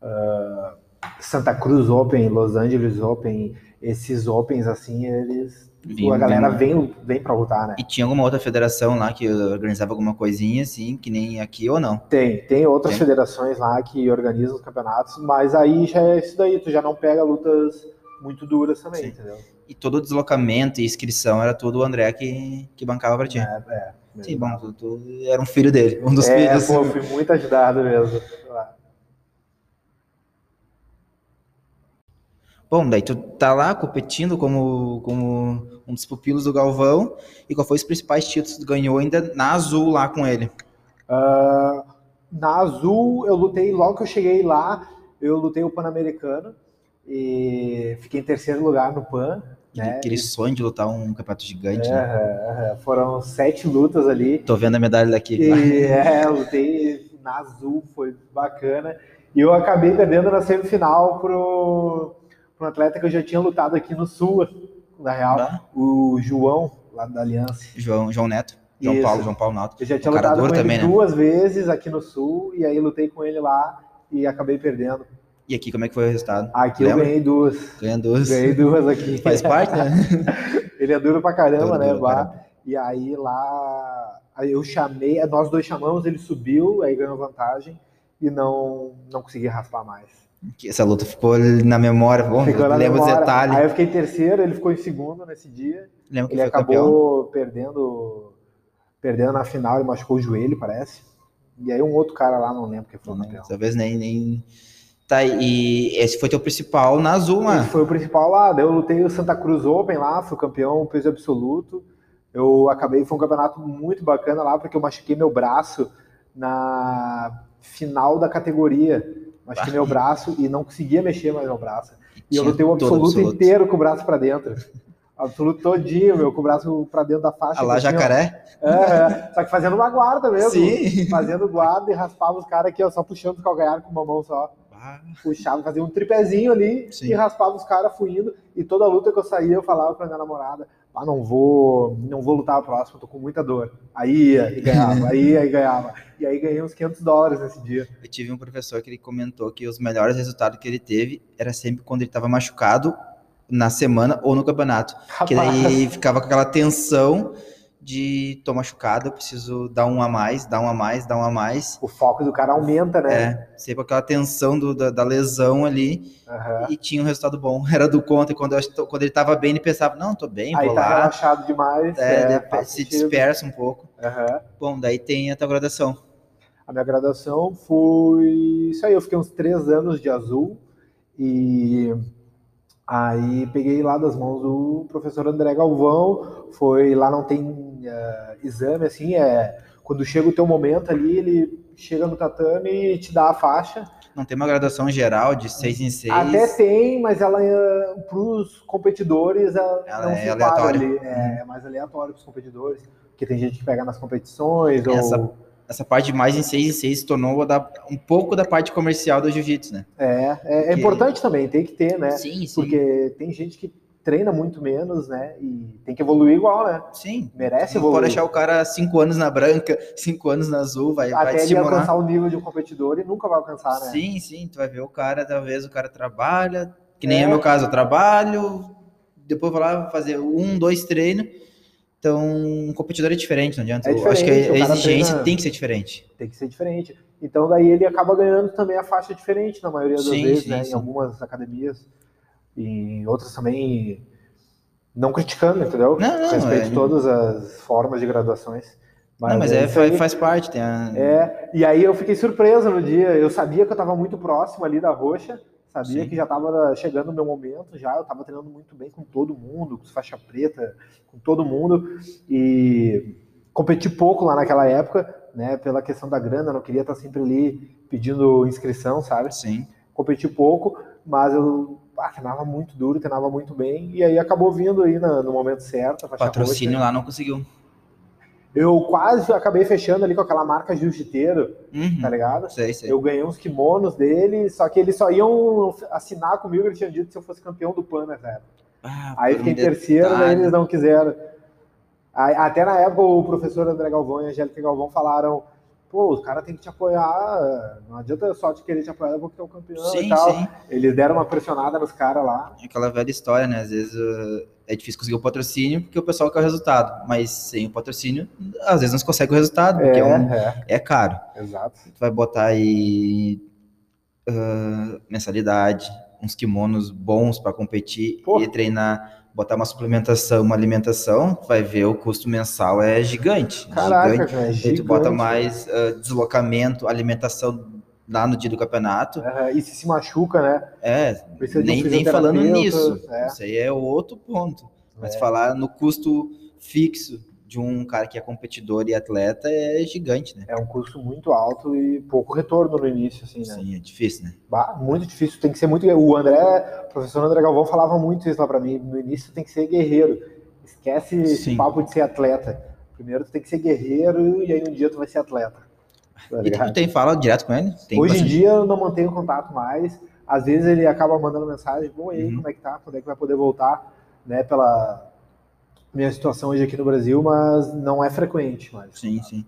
ah, Santa Cruz Open, Los Angeles Open. Esses Opens, assim, eles... Vinha- a galera vem, vem pra lutar, né? E tinha alguma outra federação lá que organizava alguma coisinha assim, que nem aqui ou não? Tem, tem outras Tem. federações lá que organizam os campeonatos, mas aí já é isso daí, tu já não pega lutas muito duras também, Sim. entendeu? E todo o deslocamento e inscrição era tudo o André que, que bancava pra ti. É, é. Sim, bom, tu, tu era um filho dele, um dos É, filhos. pô, eu fui muito ajudado mesmo. Bom, daí tu tá lá competindo como, como um dos pupilos do Galvão, e qual foi os principais títulos que tu ganhou ainda na Azul lá com ele? Ah, na Azul, eu lutei, logo que eu cheguei lá, eu lutei o Pan-Americano e fiquei em terceiro lugar no Pan. Né? Aquele sonho de lutar um campeonato gigante, É, né? foram sete lutas ali. Tô vendo a medalha daqui. E é, lutei na azul, foi bacana. E eu acabei perdendo na semifinal pro, um atleta que eu já tinha lutado aqui no Sul, na real, Bah, o João, lá da Aliança. João, João Neto, João Isso. Paulo, João Paulo Nato. Eu já tinha Um lutado com ele também, né? duas vezes aqui no Sul, e aí lutei com ele lá e acabei perdendo. E aqui, como é que foi o resultado? Aqui Lembra? eu ganhei duas. Ganhando duas. Ganhei duas aqui. Faz parte, né? Ele é duro pra caramba, Duro, né? duro Bah? E aí lá, aí eu chamei, nós dois chamamos, ele subiu, aí ganhou vantagem e não, não consegui raspar mais. Que essa luta ficou na memória. Bom, Ficou na lembra os memória. detalhes. Aí eu fiquei em terceiro, ele ficou em segundo nesse dia. Lembra que Ele foi campeão? acabou perdendo perdendo na final, ele machucou o joelho, parece. E aí um outro cara lá, não lembro quem foi o campeão. Talvez nem, nem. Tá, e esse foi teu principal na Azul, mano. Esse foi o principal lá. Eu lutei o Santa Cruz Open lá, fui campeão peso absoluto. Eu acabei, foi um campeonato muito bacana lá, porque eu machuquei meu braço na final da categoria. Machuquei meu braço e não conseguia mexer mais meu braço. E eu lutei o absoluto, absoluto, inteiro com o braço para dentro. Absoluto todinho, meu, com o braço pra dentro da faixa. A lá jacaré? É, é, só que fazendo uma guarda mesmo. Sim. Fazendo guarda e raspava os caras aqui, ó, só puxando o calcanhar com uma mão só. Ah. Puxava, fazia um tripézinho ali Sim. e raspava os caras fluindo. E toda a luta que eu saía, eu falava pra minha namorada, ah, não vou, não vou lutar a próxima, tô com muita dor. Aí ia e ganhava, aí ia e ganhava. E aí ganhei uns 500 dólares nesse dia. Eu tive um professor que ele comentou que os melhores resultados que ele teve era sempre quando ele estava machucado na semana ou no campeonato. Rapaz. Que daí ficava com aquela tensão de tô machucado, eu preciso dar um a mais, dar um a mais, dar um a mais. O foco do cara aumenta, né? É, sempre aquela tensão do, da, da, lesão ali uhum. e tinha um resultado bom. Era do contra, e quando, eu, quando ele tava bem, ele pensava, não, tô bem, Aí vou tá lá. relaxado demais. É, é se dispersa um pouco. Uhum. Bom, daí tem a tua graduação. A minha graduação foi isso aí, eu fiquei uns três anos de azul e Aí peguei lá das mãos do professor André Galvão, foi lá não tem uh, exame assim, é quando chega o teu momento ali, ele chega no tatame e te dá a faixa. Não tem uma graduação geral de seis em seis? Até tem, mas ela é, para os competidores ela, ela não é se aleatória. Ali, é, é, mais aleatório para os competidores, porque tem gente que pega nas competições Essa... ou essa parte mais em 6 em 6 se tornou um pouco da parte comercial do jiu-jitsu, né? É, é, é, importante também, tem que ter, né? Sim, sim. Porque tem gente que treina muito menos, né? E tem que evoluir igual, né? Sim. Merece não evoluir. pode deixar o cara 5 anos na branca, 5 anos na azul, vai, Até vai ele alcançar o nível de um competidor e nunca vai alcançar, né? Sim, sim. Tu vai ver o cara, talvez o cara trabalha, que nem é, é meu caso, eu trabalho, depois vou lá fazer um, dois treinos então, um competidor é diferente, não adianta. É diferente, acho que a exigência treina... tem que ser diferente. Tem que ser diferente. Então, daí ele acaba ganhando também a faixa diferente na maioria das sim, vezes, sim, né? Sim. Em algumas academias. E em outras também, não criticando, entendeu? Não, não. Respeito é... todas as formas de graduações. Mas não, mas é, faz, faz parte. Tem a... É, e aí eu fiquei surpreso no dia. Eu sabia que eu estava muito próximo ali da roxa. Sabia Sim. que já estava chegando o meu momento, já eu estava treinando muito bem com todo mundo, com faixa preta, com todo mundo e competi pouco lá naquela época, né, pela questão da grana, não queria estar sempre ali pedindo inscrição, sabe? Sim. Competi pouco, mas eu ah, treinava muito duro, treinava muito bem e aí acabou vindo aí no, no momento certo. Patrocínio roxa. lá não conseguiu. Eu quase acabei fechando ali com aquela marca Jiu-Jiteiro, uhum, tá ligado? Sei, sei. Eu ganhei uns kimonos dele, só que eles só iam assinar comigo, eles tinham dito se eu fosse campeão do PAN nessa época. Ah, Aí fiquei em terceiro, daí eles não quiseram. Aí, até na época o professor André Galvão e a Angélica Galvão falaram pô, os caras têm que te apoiar, não adianta só te querer te apoiar porque é o campeão sim, e tal. Sim. Eles deram uma pressionada nos caras lá. É aquela velha história, né? Às vezes uh, é difícil conseguir o patrocínio porque o pessoal quer o resultado, mas sem o patrocínio, às vezes não se consegue o resultado, porque é, é, um, é. é caro. Exato. Tu vai botar aí uh, mensalidade, uns kimonos bons para competir e treinar botar uma suplementação, uma alimentação, vai ver o custo mensal é gigante. Caraca, gigante. Cara, é gigante. tu bota mais uh, deslocamento, alimentação lá no dia do campeonato. É, e se se machuca, né? É, nem, nem falando nisso. É. Isso aí é outro ponto. Mas é. falar no custo fixo de um cara que é competidor e atleta é gigante, né? É um custo muito alto e pouco retorno no início, assim, né? Sim, é difícil, né? Bah, muito difícil, tem que ser muito. O André, o professor André Galvão falava muito isso lá para mim. No início tem que ser guerreiro. Esquece Sim. esse papo de ser atleta. Primeiro tu tem que ser guerreiro e aí um dia tu vai ser atleta. Tá e tu tem fala direto com ele? Tem Hoje em dia eu não mantenho contato mais. Às vezes ele acaba mandando mensagem, bom, aí, uhum. como é que tá? Quando é que vai poder voltar? Né, pela, minha situação hoje aqui no Brasil, mas não é frequente mais. Sim, sim.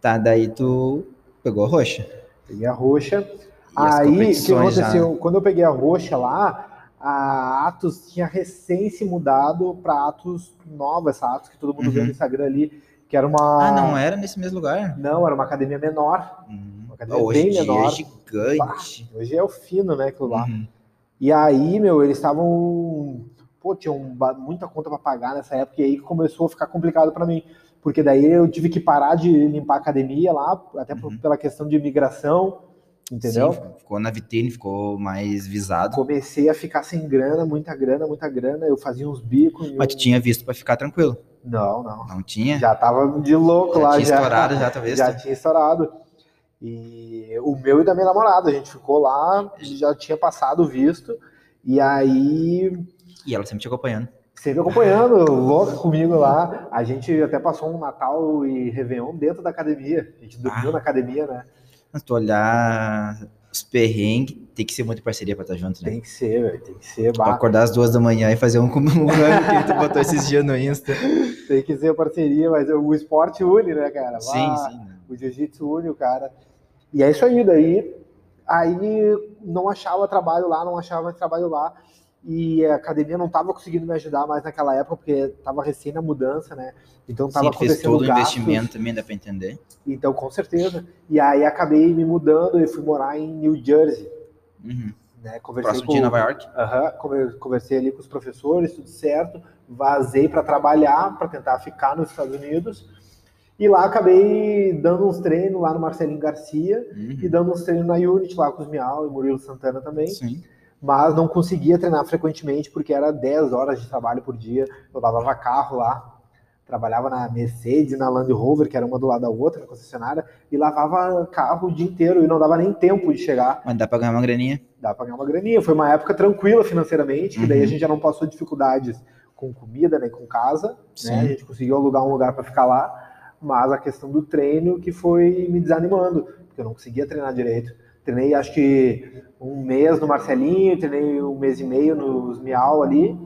Tá, daí tu pegou a roxa. Peguei a roxa. Aí, o que aconteceu? Já... Quando eu peguei a roxa lá, a Atos tinha recém se mudado para Atos nova, essa Atos que todo mundo uhum. vê no Instagram ali, que era uma... Ah, não era nesse mesmo lugar? Não, era uma academia menor. Uhum. Uma academia hoje bem menor. é gigante. Bah, hoje é o fino, né, aquilo lá. Uhum. E aí, meu, eles estavam pô, tinha um, muita conta para pagar nessa época, e aí começou a ficar complicado para mim, porque daí eu tive que parar de limpar a academia lá, até Uhum. pela questão de imigração, entendeu? Sim, ficou na vitrine, ficou mais visado. Comecei a ficar sem grana, muita grana, muita grana. Eu fazia uns bicos. Mas eu- tu tinha visto pra ficar tranquilo. Não, não. Não tinha? Já tava de louco Já lá, tinha já. estourado já, talvez. Já tinha estourado. E o meu e da minha namorada, a gente ficou lá, já tinha passado o visto. E aí, E ela sempre te acompanhando. sempre acompanhando, louca comigo lá. A gente até passou um Natal e Réveillon dentro da academia. A gente dormiu Ah. na academia, né? Mas tu olhar os perrengues, tem que ser muita parceria pra estar junto, né? Tem que ser, velho. Tem que ser. Pra bah, acordar às duas da manhã e fazer um com um que tu botou esses dias no Insta. Tem que ser parceria, mas o esporte une, né, cara? Sim, Bah, sim. né? O jiu-jitsu une o cara. E é isso aí, daí. Aí não achava trabalho lá, não achava mais trabalho lá. E a academia não estava conseguindo me ajudar mais naquela época, porque estava recém na mudança, né? Então estava tu fez acontecendo todo o gastos. investimento também, dá pra entender. Então, com certeza. E aí acabei me mudando e fui morar em New Jersey. Uhum. Né? Conversei Próximo com, de Nova York. Aham, conver- conversei ali com os professores, tudo certo. Vazei para trabalhar, para tentar ficar nos Estados Unidos. E lá acabei dando uns treinos lá no Marcelinho Garcia e Uhum. dando uns treinos na Unity lá com os Miau e Murilo Santana também. Sim. Mas não conseguia treinar frequentemente porque era 10 horas de trabalho por dia. Eu lavava carro lá, trabalhava na Mercedes na Land Rover, que era uma do lado da outra, na concessionária, e lavava carro o dia inteiro e não dava nem tempo de chegar. Mas dá pra ganhar uma graninha. Dá pra ganhar uma graninha. Foi uma época tranquila financeiramente, que daí a Uhum. gente já não passou dificuldades com comida, nem com casa. Sim. Né? A gente conseguiu alugar um lugar para ficar lá. Mas a questão do treino que foi me desanimando, porque eu não conseguia treinar direito. Treinei acho que um mês no Marcelinho, treinei um mês e meio nos Miau ali.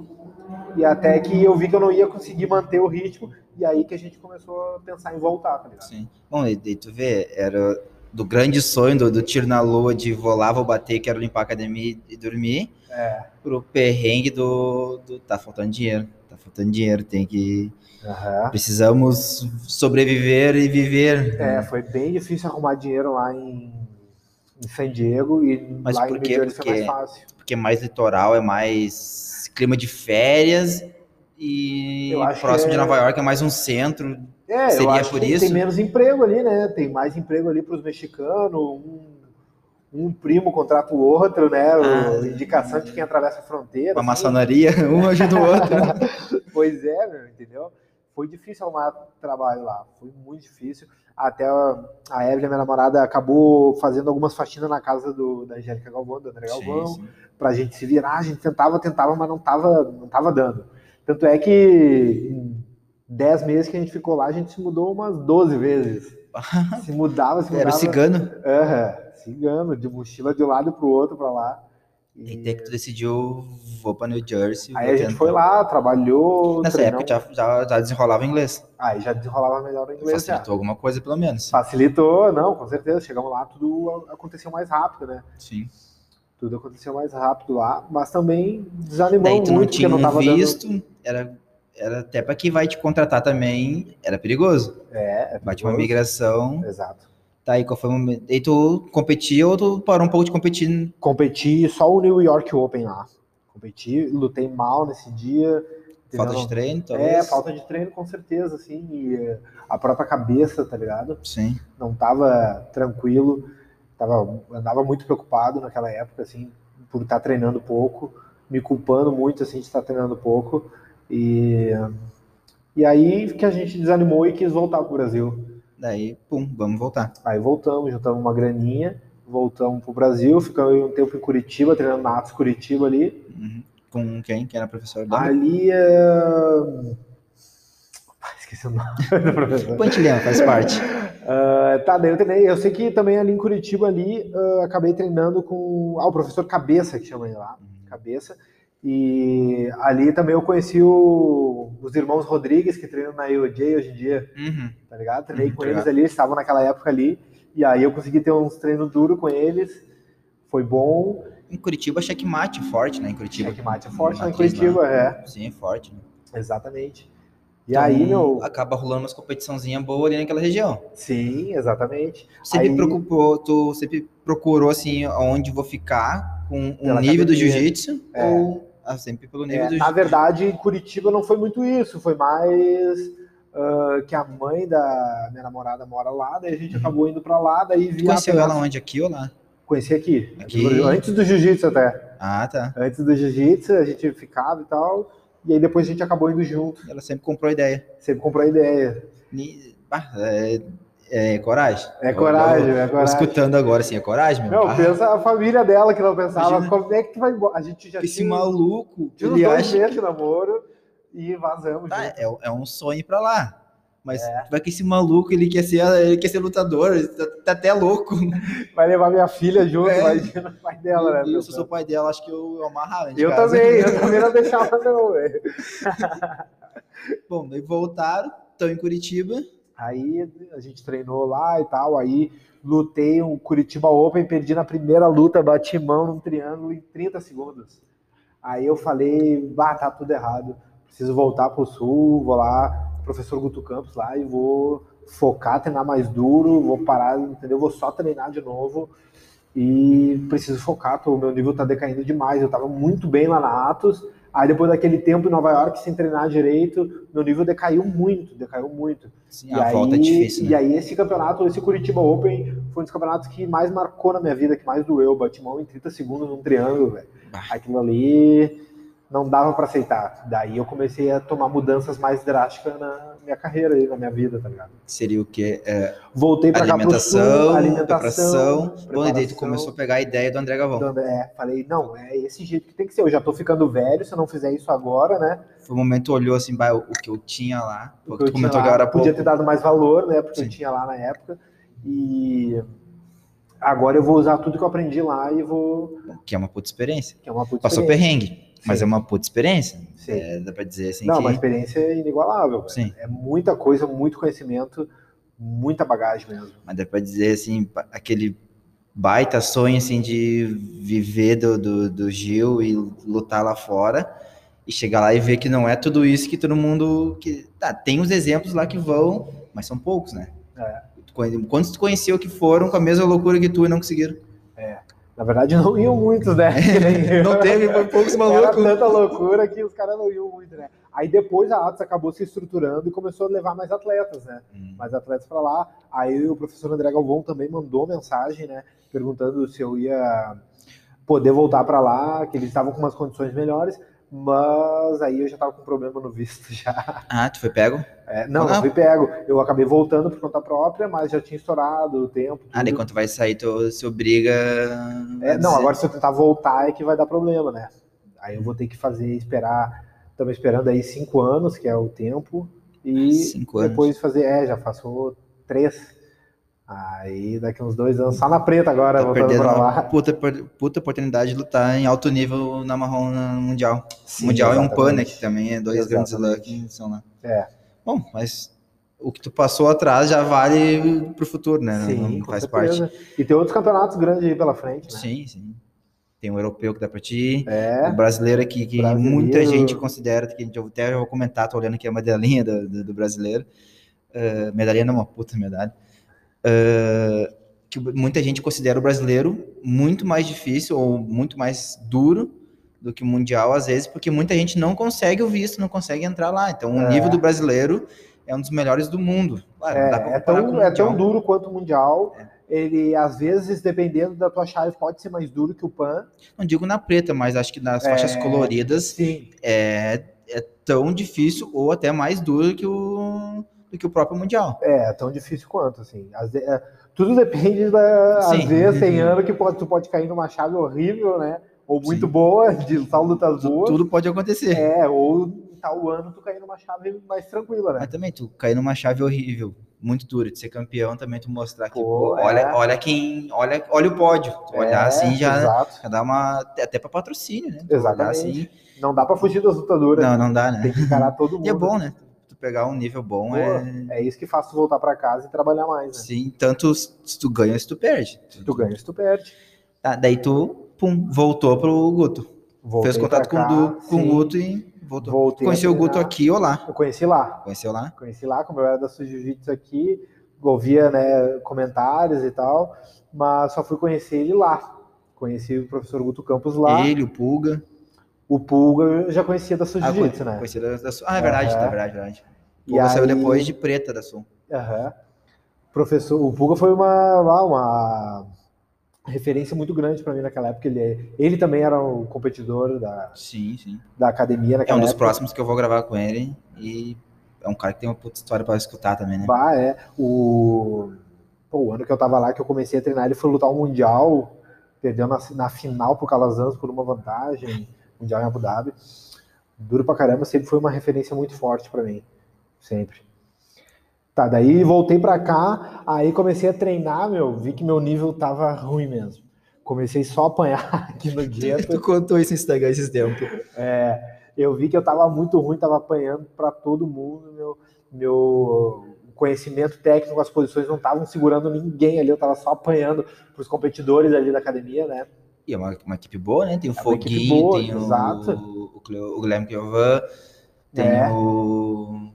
E até que eu vi que eu não ia conseguir manter o ritmo, e aí que a gente começou a pensar em voltar, tá ligado? Sim. Bom, e, e tu vê, era do grande sonho do, do tiro na lua de vou lá, vou bater, quero limpar a academia e dormir, É. pro perrengue do, do tá faltando dinheiro. Tá faltando dinheiro, tem que. Aham. Precisamos sobreviver e viver. É, foi bem difícil arrumar dinheiro lá em, em San Diego e Mas lá por em? New Jersey foi mais Porque- fácil. Porque é mais litoral, é mais clima de férias. E próximo que de é- Nova York é mais um centro. É, Seria por isso? tem menos emprego ali, né? Tem mais emprego ali para os mexicanos, um, um primo contrata o outro, né? Ah. indicação de quem atravessa a fronteira. Uma assim. maçonaria, um ajuda o outro. Pois é, meu, entendeu? Foi difícil arrumar trabalho lá, foi muito difícil. Até a, a Evelyn, minha namorada, acabou fazendo algumas faxinas na casa do, da Angélica Galvão, do André Galvão, Sim, sim. pra gente se virar. A gente tentava, tentava, mas não tava, não tava dando. Tanto é que em 10 meses que a gente ficou lá, a gente se mudou umas 12 vezes. Se mudava, se mudava. Era o cigano. Aham, cigano, de mochila de um lado pro outro pra lá. E até que tu decidiu, vou pra New Jersey. Aí a gente tentar. foi lá, trabalhou. Nessa treinou. época já, já, já desenrolava inglês. Aí já desenrolava melhor o inglês. já. Facilitou alguma coisa, pelo menos. Facilitou, não, com certeza. Chegamos lá, tudo aconteceu mais rápido, né? Sim. Tudo aconteceu mais rápido lá, mas também desanimou Daí tu muito, não tinha não um visto, era, era até pra quem vai te contratar também, era perigoso. dando. É, é Bate uma perigoso. migração. Exato. Tá aí, qual foi o momento? E tu competia ou tu parou um pouco de competir? Competi só o New York Open lá. Competi, lutei mal nesse dia. Falta de treino, talvez? É, falta de treino com certeza, assim, e eh, a própria cabeça, tá ligado? Sim. Não tava tranquilo, tava, andava muito preocupado naquela época, assim, por estar treinando pouco, me culpando muito, assim, de estar treinando pouco, e, e aí que a gente desanimou e quis voltar pro Brasil. Daí, pum, vamos voltar. Aí voltamos, juntamos uma graninha, voltamos pro Brasil, ficamos um tempo em Curitiba, treinando na Atos Curitiba ali, Uhum. Com quem? Quem era professor da? ali é... Ah, Esqueci o nome do professor. Pantilhão, faz parte. Ah, tá, daí eu treinei. Eu sei que também ali em Curitiba, ali, ah, acabei treinando com ah, o professor Cabeça, que chama ele lá. Cabeça. E ali também eu conheci o- os irmãos Rodrigues, que treinam na EOJ hoje em dia, Uhum. tá ligado? Treinei Uhum, com tá eles ligado. ali, eles estavam naquela época ali. E aí eu consegui ter uns treinos duros com eles. Foi bom. Em Curitiba, checkmate forte, né? Em Curitiba. Checkmate é forte lá em Curitiba, é. Sim, é forte. né? Exatamente. E Então, aí, meu. Acaba rolando umas competiçãozinhas boas ali naquela região. Sim, exatamente. Sempre Aí- preocupou, tu sempre procurou assim onde vou ficar com um Pela nível do academia. jiu-jitsu É. ou sempre pelo nível É, do na verdade, em Curitiba não foi muito isso, foi mais uh, que a mãe da minha namorada mora lá, daí a gente acabou indo pra lá, daí vi Tu conheceu a ela onde? Aqui ou lá? Conheci aqui, Aqui? antes do jiu-jitsu até. Ah, tá. Antes do jiu-jitsu, a gente ficava e tal, e aí depois a gente acabou indo junto. Ela sempre comprou ideia. Sempre comprou a ideia. Bah, é, é coragem. É coragem, Eu- eu- é eu coragem. Escutando agora, assim, é coragem, meu. Não, pensa a família dela que não pensava, Imagina. como é que tu vai embora? A gente já esse tinha, maluco, tinha ele dois acha meses de namoro e vazamos. Tá, é, é um sonho pra lá. Mas É. vai que esse maluco, ele quer ser, ele quer ser lutador, tá, tá até louco. Vai levar minha filha junto, É. imagina o pai dela, né? eu, se eu sou pai dela, acho que eu amarrava. de Eu casa. também, eu também não deixava não, velho. Bom, daí voltaram, estão em Curitiba. Aí a gente treinou lá e tal, aí lutei um Curitiba Open, perdi na primeira luta, bati mão num triângulo em 30 segundos. Aí eu falei, bah, tá tudo errado, preciso voltar pro sul, vou lá, professor Guto Campos lá e vou focar, treinar mais duro, vou parar, entendeu? Vou só treinar de novo e preciso focar, tô- meu nível tá decaindo demais, eu tava muito bem lá na Atos, aí depois daquele tempo em Nova York sem treinar direito, meu nível decaiu muito, decaiu muito. Sim, E a aí, volta é difícil, E né? aí esse campeonato, esse Curitiba Open, foi um dos campeonatos que mais marcou na minha vida, que mais doeu. Bati mão em 30 segundos num triângulo, velho. Aquilo ali não dava pra aceitar. Daí eu comecei a tomar mudanças mais drásticas na minha carreira e na minha vida, tá ligado? Seria o quê? É, Voltei pra cá pro sul, alimentação, alimentação, preparação. Bom, e daí tu começou a pegar a ideia do André Galvão. do André. É, falei, não, é esse jeito que tem que ser. Eu já tô ficando velho, se eu não fizer isso agora, né? Foi um momento, olhou assim, o, o que eu tinha lá. O que eu tinha lá, agora podia ter dado mais valor, né? Porque Sim. eu tinha lá na época. E agora eu vou usar tudo que eu aprendi lá e vou. Que é uma puta experiência. Que é uma puta Passou perrengue, mas Sim. é uma puta experiência. Sim. É, dá pra dizer assim Não, que... uma experiência inigualável. Sim. É muita coisa, muito conhecimento, muita bagagem mesmo. Mas dá pra dizer assim, aquele baita sonho assim de viver do, do, do Gil e lutar lá fora e chegar lá e ver que não é tudo isso que todo mundo que tá, tem os exemplos lá que vão, mas são poucos, né? É. Quantos tu conheceu que foram com a mesma loucura que tu e não conseguiram? Na verdade, não iam muitos, né? Eu. Não teve, foi poucos Era malucos. tanta loucura que os caras não iam muito, né? Aí depois a Atos acabou se estruturando e começou a levar mais atletas, né? Hum. mais atletas para lá. Aí o professor André Galvão também mandou mensagem, né, perguntando se eu ia poder voltar para lá, que eles estavam com umas condições melhores, mas aí eu já estava com problema no visto já. Ah, tu foi pego? É, não, Ah. não fui pego. Eu acabei voltando por conta própria, mas já tinha estourado o tempo. Ah, daí tudo. quando vai sair, tu se obriga. É, não, agora se eu tentar voltar é que vai dar problema, né? Aí eu vou ter que fazer, esperar. Estamos esperando aí cinco anos, que é o tempo, e depois fazer. É, já passou três. Aí daqui uns dois anos, só na preta agora, Tá voltando perdendo pra uma lá. puta, puta oportunidade de lutar em alto nível na marrom no mundial. Sim, mundial e um exatamente. PAN, que também é dois grandes Exatamente. luck que são lá. É. Bom, mas o que tu passou atrás já vale pro futuro, né? Sim, Não- não faz certeza. parte. E tem outros campeonatos grandes aí pela frente, né? Sim, sim. Tem um europeu que dá pra ti. É, O brasileiro aqui, que Brasileiro. muita gente considera, que a gente, até vou comentar, tô olhando aqui a medalhinha do, do, do brasileiro. Uh, medalhinha não, uma puta medalha. Uh, que muita gente considera o brasileiro muito mais difícil ou muito mais duro do que o mundial, às vezes, porque muita gente não consegue o visto, não consegue entrar lá. Então, o É. nível do brasileiro é um dos melhores do mundo. Claro, é, é tão, é tão duro quanto o Mundial. É. Ele, às vezes, dependendo da tua chave, pode ser mais duro que o PAN. Não digo na preta, mas acho que nas É. faixas coloridas Sim. é, é tão difícil ou até mais duro que o, do que o próprio Mundial. É, tão difícil quanto, assim. Às ve- é, tudo depende da. Sim. Às vezes tem ano que pode, tu pode cair numa chave horrível, né? Ou muito Sim. boa, de só lutas boas. Tudo pode acontecer. É, ou tal ano tu cair numa chave mais tranquila, né? Mas também, tu cair numa chave horrível, muito dura, de ser campeão, também tu mostrar que, Pô, pô, é. olha, olha quem, olha, olha o pódio. Tu olhar É, assim já, Exato. já dá uma, até pra patrocínio, né? Tu Exatamente. assim, Não dá pra fugir das lutadoras. não, não dá, né? Tem que encarar todo mundo. E é bom, né? Pegar um nível bom Pô, é... É isso que faz tu voltar pra casa e trabalhar mais, né? Sim, tanto se tu ganha, se tu perde. Se tu ganha, se tu perde. Tá, daí tu, pum, voltou pro Guto. Voltei Fez contato com, cá, Du- com o. Guto e voltou. Voltei o Guto aqui ou lá? Eu conheci lá. Conheceu lá? Conheci lá, como eu era da Jiu-Jitsu aqui, ouvia né, comentários e tal, mas só fui conhecer ele lá. Conheci o professor Guto Campos lá. Ele, o Pulga. O Pulga eu já conhecia da Sul Ah, Jiu-Jitsu, né? conhecia da- da- Ah, é verdade, Aham. tá verdade, verdade. O Puga saiu depois de preta da Sul. Aham. Professor, o Puga foi uma, uma, uma referência muito grande para mim naquela época. Ele, ele também era um competidor da, Sim, sim. da academia É naquela um dos época. próximos que eu vou gravar com ele. E é um cara que tem uma puta história pra escutar também, né? Bah, é. O, pô, o ano que eu tava lá, que eu comecei a treinar, ele foi lutar o Mundial, perdeu na, na final pro Calazans por uma vantagem, Mundial em Abu Dhabi. Duro pra caramba, sempre foi uma referência muito forte pra mim. Sempre. Tá, daí voltei pra cá, aí comecei a treinar, meu, vi que meu nível tava ruim mesmo. Comecei só a apanhar aqui no gueto. Tu contou isso no Instagram esses tempos. É, eu vi que eu tava muito ruim, tava apanhando para todo mundo, meu, meu conhecimento técnico, as posições não estavam segurando ninguém ali, eu tava só apanhando pros competidores ali da academia, né? E é uma, uma equipe boa, né? Tem o É Foguinho, boa, tem o, exato. o, Cleo- o Guilherme Kiovan, tem É. o.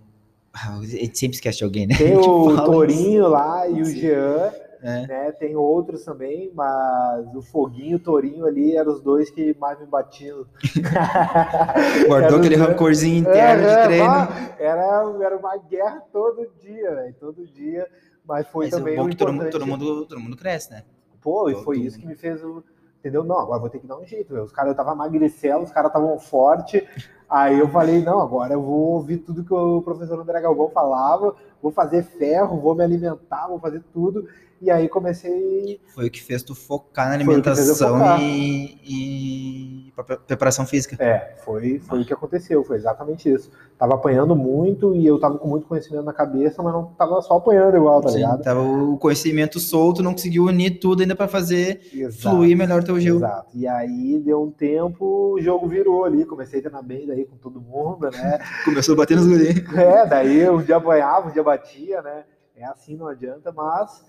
Ah, A gente sempre esquece de alguém, né? Tem o Torinho lá e o Jean, É. né? Tem outros também, mas o Foguinho e o Torinho ali eram os dois que mais me batiam. Guardou aquele dois- rancorzinho interno É, de é, treino. era, era uma guerra todo dia, velho, todo dia. Mas foi Mas é também bom o que todo mundo, todo, mundo, todo mundo cresce, né? Pô, e foi mundo. isso que me fez o. Entendeu? Não, agora vou ter que dar um jeito. Os caras eu tava magricelo, os caras estavam forte. Aí eu falei, não, agora eu vou ouvir tudo que o professor André Galvão falava, vou fazer ferro, vou me alimentar, vou fazer tudo. E aí comecei. Foi o que fez tu focar na alimentação focar. e, e pre- preparação física. É, foi, foi o que aconteceu, foi exatamente isso. Tava apanhando muito e eu tava com muito conhecimento na cabeça, mas não tava só apanhando igual, tá Sim, ligado? tava o conhecimento solto, não conseguiu unir tudo ainda pra fazer Exato. fluir melhor teu gil. Exato. E aí deu um tempo, o jogo virou ali, comecei a treinar bem daí com todo mundo, né? Começou a bater nos guri. É, daí um dia apanhava, um dia batia, né? É assim, não adianta, mas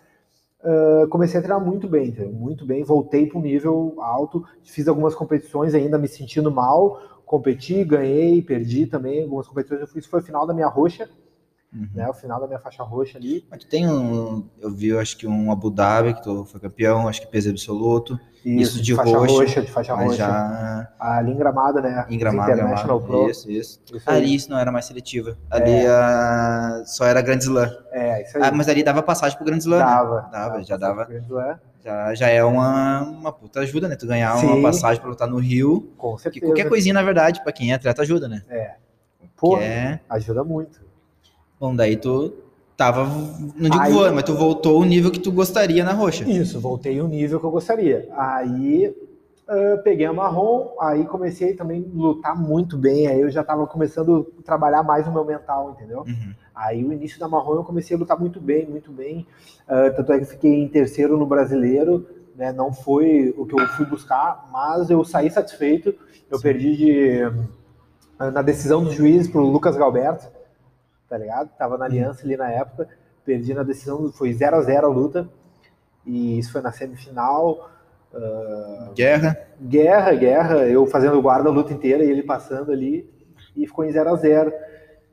ah, comecei a treinar muito bem, muito bem, voltei para um nível alto, fiz algumas competições ainda me sentindo mal, competi, ganhei, perdi também, algumas competições eu fiz, foi o final da minha roxa, Uhum. né? O final da minha faixa roxa ali. Mas tu tem um. Eu vi, eu acho que um Abu Dhabi, que tu foi campeão, acho que peso absoluto. Isso de faixa roxa, roxa, de faixa roxa. já Ali em Gramado, né? em gramado, International gramado. Pro. Isso, isso. Isso. Ali isso não era mais seletiva. Ali ah, só era Grand Slam. É, isso aí. Ah, mas ali dava passagem pro Grand Slam. né? dava. Dava, já dava. É, Já, já é uma, uma puta ajuda, né? Tu ganhar Sim. uma passagem pra lutar no Rio. com Que certeza. qualquer coisinha, na verdade, pra quem é atleta, ajuda, né? Pô, Que é. ajuda muito. Bom, daí tu tava. Não digo Aí- voando, mas tu voltou o nível que tu gostaria na roxa. Isso, voltei o nível que eu gostaria. Aí ah, peguei a marrom, aí comecei também a lutar muito bem. Aí eu já estava começando a trabalhar mais o meu mental, entendeu? Uhum. Aí o início da marrom eu comecei a lutar muito bem, muito bem. Ah, tanto é que fiquei em terceiro no brasileiro, né? Não foi o que eu fui buscar, mas eu saí satisfeito. Eu Sim. perdi de, ah, na decisão do juiz pro Lucas Galberto, tá ligado? Tava na aliança ali na época. Perdi na decisão, foi 0 a 0 a luta. E isso foi na semifinal. Guerra. Guerra, guerra, eu fazendo guarda a luta inteira e ele passando ali e ficou em 0 a 0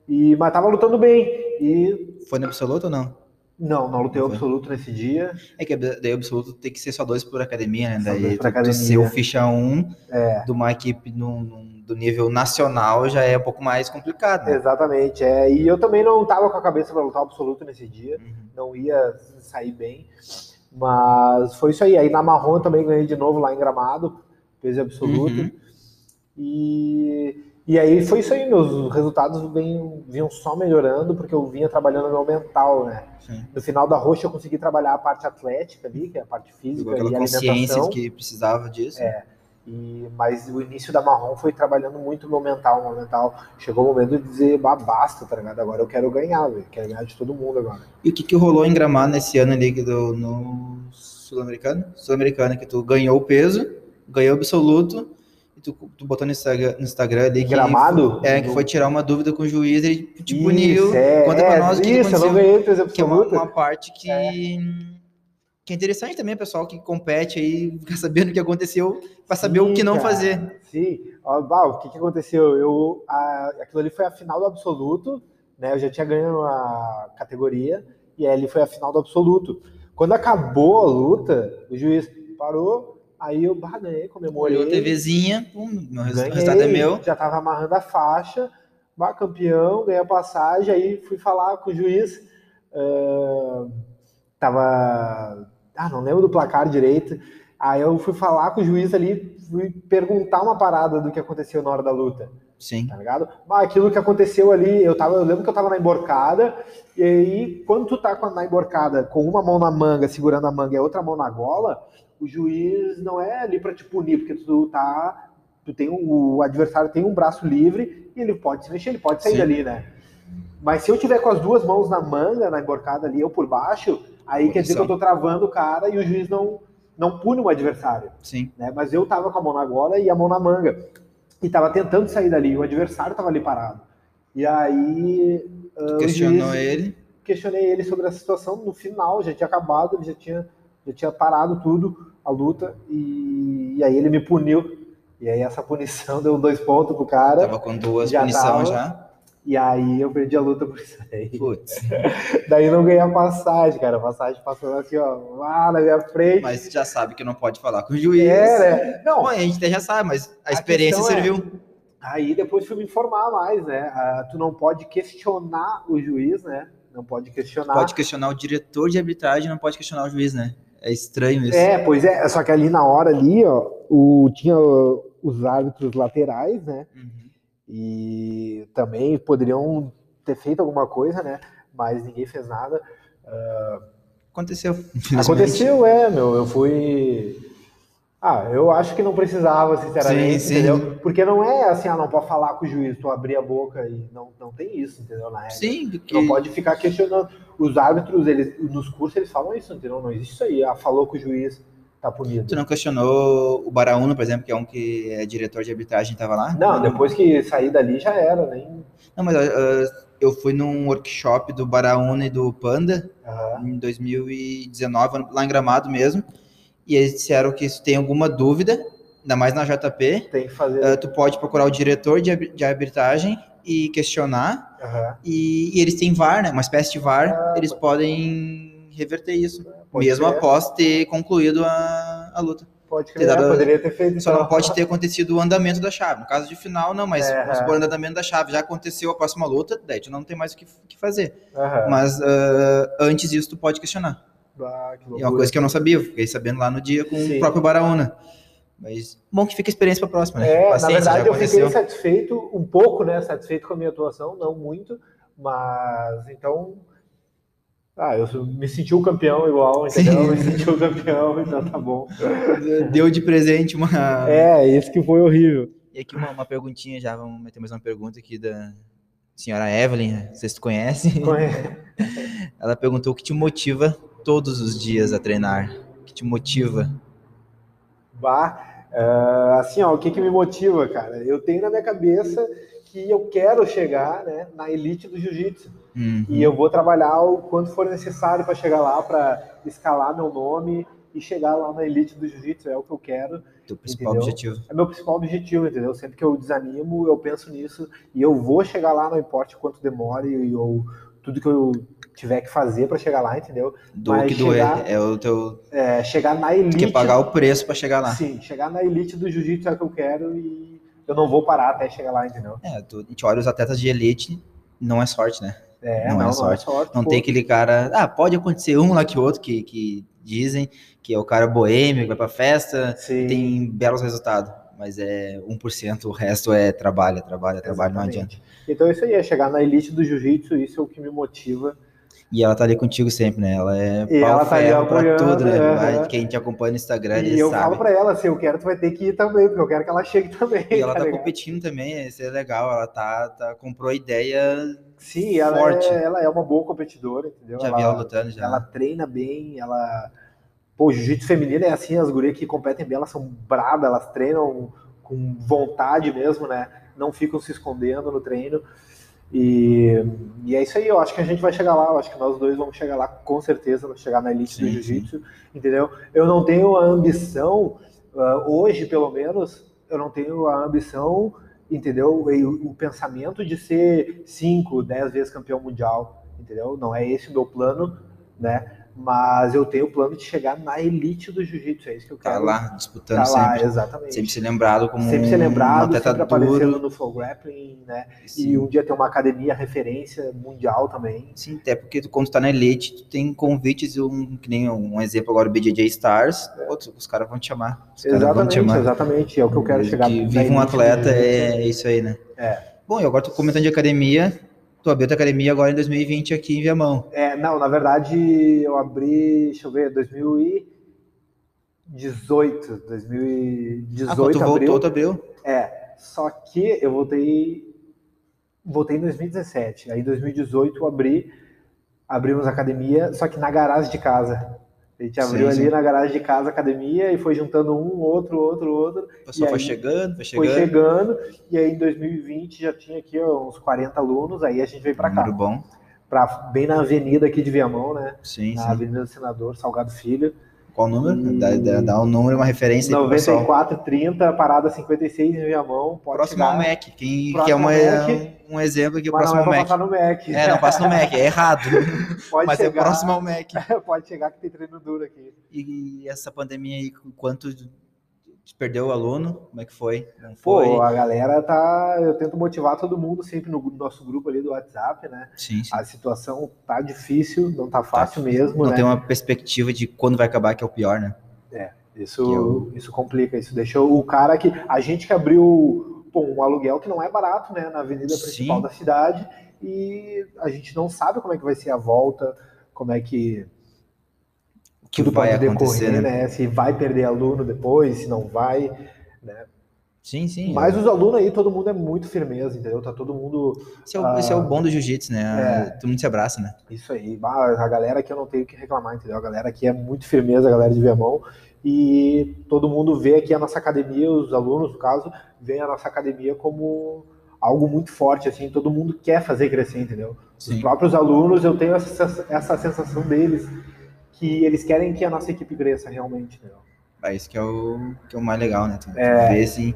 E mas tava lutando bem. E Foi no absoluto ou não? não, não lutei Não absoluto nesse dia. É que daí o absoluto tem que ser só dois por academia, né? Só Daí dois por tu, tu academia. ser o ficha 1 É, de uma equipe num- num- do nível nacional já é um pouco mais complicado, né? exatamente. É, e eu também não tava com a cabeça para lutar absoluto nesse dia. Uhum. Não ia sair bem. Mas foi isso aí. Aí na marrom também ganhei de novo lá em Gramado, peso absoluto. Uhum. E, e aí foi isso aí, meus resultados vêm, vinham só melhorando, porque eu vinha trabalhando no meu mental, né? Sim. No final da roxa eu consegui trabalhar a parte atlética ali, que é a parte física e aquela consciência alimentação. de que precisava disso. É. E, mas o início da marrom foi trabalhando muito o meu mental, meu mental. Chegou o momento de dizer, bah, basta, tá ligado? Agora eu quero ganhar, velho. Quero ganhar de todo mundo agora. E o que, que rolou em Gramado nesse ano ali que do, no Sul-Americano? Sul-Americano, que tu ganhou o peso, ganhou o absoluto, e tu, tu botou no Instagram, no Instagram ali Gramado? foi- é, que foi tirar uma dúvida com o juiz, ele te puniu. Isso, é, Conta pra nós o que isso, eu não ganhei peso Que é uma, absoluto. uma parte que, que é interessante também, pessoal que compete aí, ficar sabendo o que aconteceu, pra saber o que não cara. fazer. Sim. Ó, bah, o que, que aconteceu? Eu, a- aquilo ali foi a final do absoluto, né? Eu já tinha ganho a categoria, e ali foi a final do absoluto. Quando acabou a luta, o juiz parou, aí eu bah, ganhei, comemorei. Olhou a TVzinha, pum, meu resu- o ganhei, resultado é meu. Já tava amarrando a faixa, Bah, campeão, ganhei a passagem, aí fui falar com o juiz. Uh, tava. Ah, não lembro do placar direito. Aí eu fui falar com o juiz ali, fui perguntar uma parada do que aconteceu na hora da luta. Sim. Tá ligado? Mas aquilo que aconteceu ali, eu, tava, eu lembro que eu tava na emborcada, e aí, quando tu tá na emborcada com uma mão na manga, segurando a manga e a outra mão na gola, o juiz não é ali para te punir, porque tu tá. Tu tem um, o adversário tem um braço livre e ele pode se mexer, ele pode sair Sim. dali, né? Mas se eu tiver com as duas mãos na manga, na emborcada ali, eu por baixo, aí quer dizer que eu tô travando o cara e o juiz não, não pune o adversário. Sim. Né? Mas eu tava com a mão na gola e a mão na manga e estava tentando sair dali, o adversário estava ali parado. E aí. Uh, questionou ele? Questionei ele sobre a situação. No final, já tinha acabado, ele já tinha, já tinha parado tudo, a luta, e, e aí ele me puniu. E aí essa punição deu dois pontos pro cara. Tava com duas punições já. E aí eu perdi a luta por isso aí. Putz. Daí não ganhei a passagem, cara. A passagem passou assim, ó, lá na minha frente. Mas já sabe que não pode falar com o juiz. É, né? Não. Bom, a gente já sabe, mas a, a experiência é, serviu. É, aí depois fui me informar mais, né? Ah, tu não pode questionar o juiz, né? Não pode questionar. Pode questionar o diretor de arbitragem, não pode questionar o juiz, né? É estranho isso. É, pois é. Só que ali na hora ali, ó, o, tinha os árbitros laterais, né? Uhum e também poderiam ter feito alguma coisa, né? Mas ninguém fez nada. Uh, aconteceu. Aconteceu, é, meu. Eu fui. Ah, eu acho que não precisava, sinceramente, sim, sim. entendeu? Porque não é assim, ah, não pode falar com o juiz, tu abrir a boca e não, não tem isso, entendeu? Na regra. Sim, porque... Não pode ficar questionando. Os árbitros, eles, nos cursos, eles falam isso, entendeu? Não existe isso aí. Ah, falou com o juiz, tá punido. Tu não questionou o Barauno, por exemplo, que é um que é diretor de arbitragem, estava lá? Não, depois que saí dali já era, nem. Não, mas uh, eu fui num workshop do Barauno e do Panda uhum. em 2019, lá em Gramado mesmo, e eles disseram que se tem alguma dúvida, ainda mais na JP, tem que fazer. Uh, tu pode procurar o diretor de, de arbitragem e questionar, uhum. e, e, eles têm VAR, né? Uma espécie de VAR, ah, eles podem reverter isso. Pode mesmo ser. após ter concluído a, a luta. Pode crer, dado, poderia ter feito. Só então. não pode ter acontecido o andamento da chave. No caso de final, não, mas é, se for o andamento da chave já aconteceu a próxima luta, daí tu não tem mais o que, que fazer. Uhum. Mas uh, antes disso, tu pode questionar. Ah, é uma coisa que eu não sabia, fiquei sabendo lá no dia com Sim. o próprio Baraúna. Mas bom que fica experiência para a próxima, né? É, na verdade, eu fiquei satisfeito, um pouco, né? Satisfeito com a minha atuação, não muito, mas então ah, eu me senti o campeão igual, entendeu? Me senti o campeão, então tá bom. Deu de presente uma. É, isso que foi horrível. E aqui uma, uma perguntinha já, vamos meter mais uma pergunta aqui da senhora Evelyn, vocês conhecem? Conhece. Ela perguntou o que te motiva todos os dias a treinar? O que te motiva? Bah, uh, assim, ó, o que, que me motiva, cara? Eu tenho na minha cabeça que eu quero chegar né, na elite do jiu-jitsu. Uhum. E eu vou trabalhar o quanto for necessário para chegar lá, para escalar meu nome e chegar lá na elite do jiu-jitsu. É o que eu quero. Teu principal entendeu? objetivo. É meu principal objetivo, entendeu? Sempre que eu desanimo, eu penso nisso e eu vou chegar lá, não importa quanto demore ou tudo que eu tiver que fazer para chegar lá, entendeu? Do Mas que chegar, doer, é o teu. É, chegar na elite. Quer pagar o preço para chegar lá. Sim, chegar na elite do jiu-jitsu é o que eu quero e eu não vou parar até chegar lá, entendeu? É, tu, a gente olha os atletas de elite, não é sorte, né? É, não, não, é, sorte. não é sorte. Não tem aquele cara. Ah, pode acontecer um lá que outro que, que dizem que é o cara boêmio, que vai pra festa, Sim. tem belos resultados. Mas é 1%, o resto é trabalho, trabalho, trabalho, não adianta. Então isso aí, é chegar na elite do jiu-jitsu, isso é o que me motiva e ela tá ali contigo sempre, né? Ela é e pau ela tá ferro pra tudo, né? É, Quem te acompanha no Instagram, e eu sabe. falo pra ela, se eu quero, tu vai ter que ir também, porque eu quero que ela chegue também. E ela tá, tá competindo também, isso é legal. Ela tá, tá comprou a ideia Sim, ela forte. É, ela é uma boa competidora, entendeu? Já ela, vi ela lutando, já. Ela treina bem, ela... Pô, jiu-jitsu feminino é assim, as gurias que competem bem, elas são bravas, elas treinam com vontade mesmo, né? Não ficam se escondendo no treino. E, e, é isso aí, eu acho que a gente vai chegar lá, eu acho que nós dois vamos chegar lá com certeza, vamos chegar na elite sim, do jiu-jitsu, entendeu? Eu não tenho a ambição, uh, hoje pelo menos, eu não tenho a ambição, entendeu? O, o pensamento de ser 5, 10 vezes campeão mundial, entendeu? Não é esse o meu plano, né? Mas eu tenho o plano de chegar na elite do jiu-jitsu, é isso que eu Tá quero. lá, disputando Tá lá, sempre. exatamente. Sempre ser lembrado como Sempre ser um lembrado, atleta sempre aparecendo no Flow Grappling, né? Sim. E um dia ter uma academia referência mundial também. Sim, até porque tu, quando tu tá na elite, tu tem convites, um, que nem um exemplo agora, o BJJ Stars, outros, os caras vão te chamar. Caras vão te Exatamente, chamar. exatamente. É o que eu quero chegar Que vive um atleta, jiu-jitsu. é isso aí, né? É. Bom, e agora tu comentando de academia, tu abriu tua academia agora em 2020 aqui em Viamão. É, não, na verdade eu abri, deixa eu ver, 2018, 2018 Ah, quando tu abril. voltou, tu abriu. É, só que eu voltei, voltei em 2017. Aí em 2018 eu abri, abrimos a academia, só que na garagem de casa. A gente abriu Sim, ali sim. na garagem de casa academia e foi juntando um, outro, outro, outro. O pessoal E foi aí, chegando, foi Foi chegando. chegando, e aí em 2020 já tinha aqui ó, uns 40 alunos, aí a gente veio pra cá, Número bom. pra, bem na avenida aqui de Viamão, né? Sim, Na sim. Avenida do Senador, Salgado Filho. Qual o número? E- Dá, dá, um número, uma referência aí pro pessoal. 9430, parada 56 em Viamão. Pode Próximo ao chegar. Mac. Quem Próximo quer uma, ao Mac. um exemplo aqui, o Mas não próximo é ao Mac. passar no Mac. É, não passa no Mac, é errado. Pode Mas chegar, é próximo ao Mac. Pode chegar que tem treino duro aqui. E essa pandemia aí, quanto te perdeu o aluno? Como é que foi? Não foi? Pô, a galera tá. Eu tento motivar todo mundo sempre no nosso grupo ali do WhatsApp, né? sim, sim. A situação tá difícil, não tá fácil mesmo, Não né? tem uma perspectiva de quando vai acabar, que é o pior, né? Isso, que eu- isso complica, isso deixou o cara que. A gente que abriu pô, um aluguel que não é barato, né? Na avenida principal Sim. da cidade, e a gente não sabe como é que vai ser a volta, como é que que tudo vai pode acontecer, decorrer, né? né? Se vai perder aluno depois, se não vai. Sim, sim. Mas os alunos aí, todo mundo é muito firmeza, entendeu? Tá todo mundo. Esse é, o, esse é o ah, bom do jiu-jitsu, né? é. Todo mundo se abraça, né? Isso aí. A galera aqui eu não tenho o que reclamar, entendeu? A galera aqui é muito firmeza, a galera de Viamão. E todo mundo vê aqui a nossa academia, os alunos, no caso, veem a nossa academia como algo muito forte, assim. Todo mundo quer fazer crescer, entendeu? Os Sim. próprios alunos, eu tenho essa, essa sensação deles que eles querem que a nossa equipe cresça realmente, entendeu? É isso que é o, que é o mais legal, né? Tu, tu É. vê assim.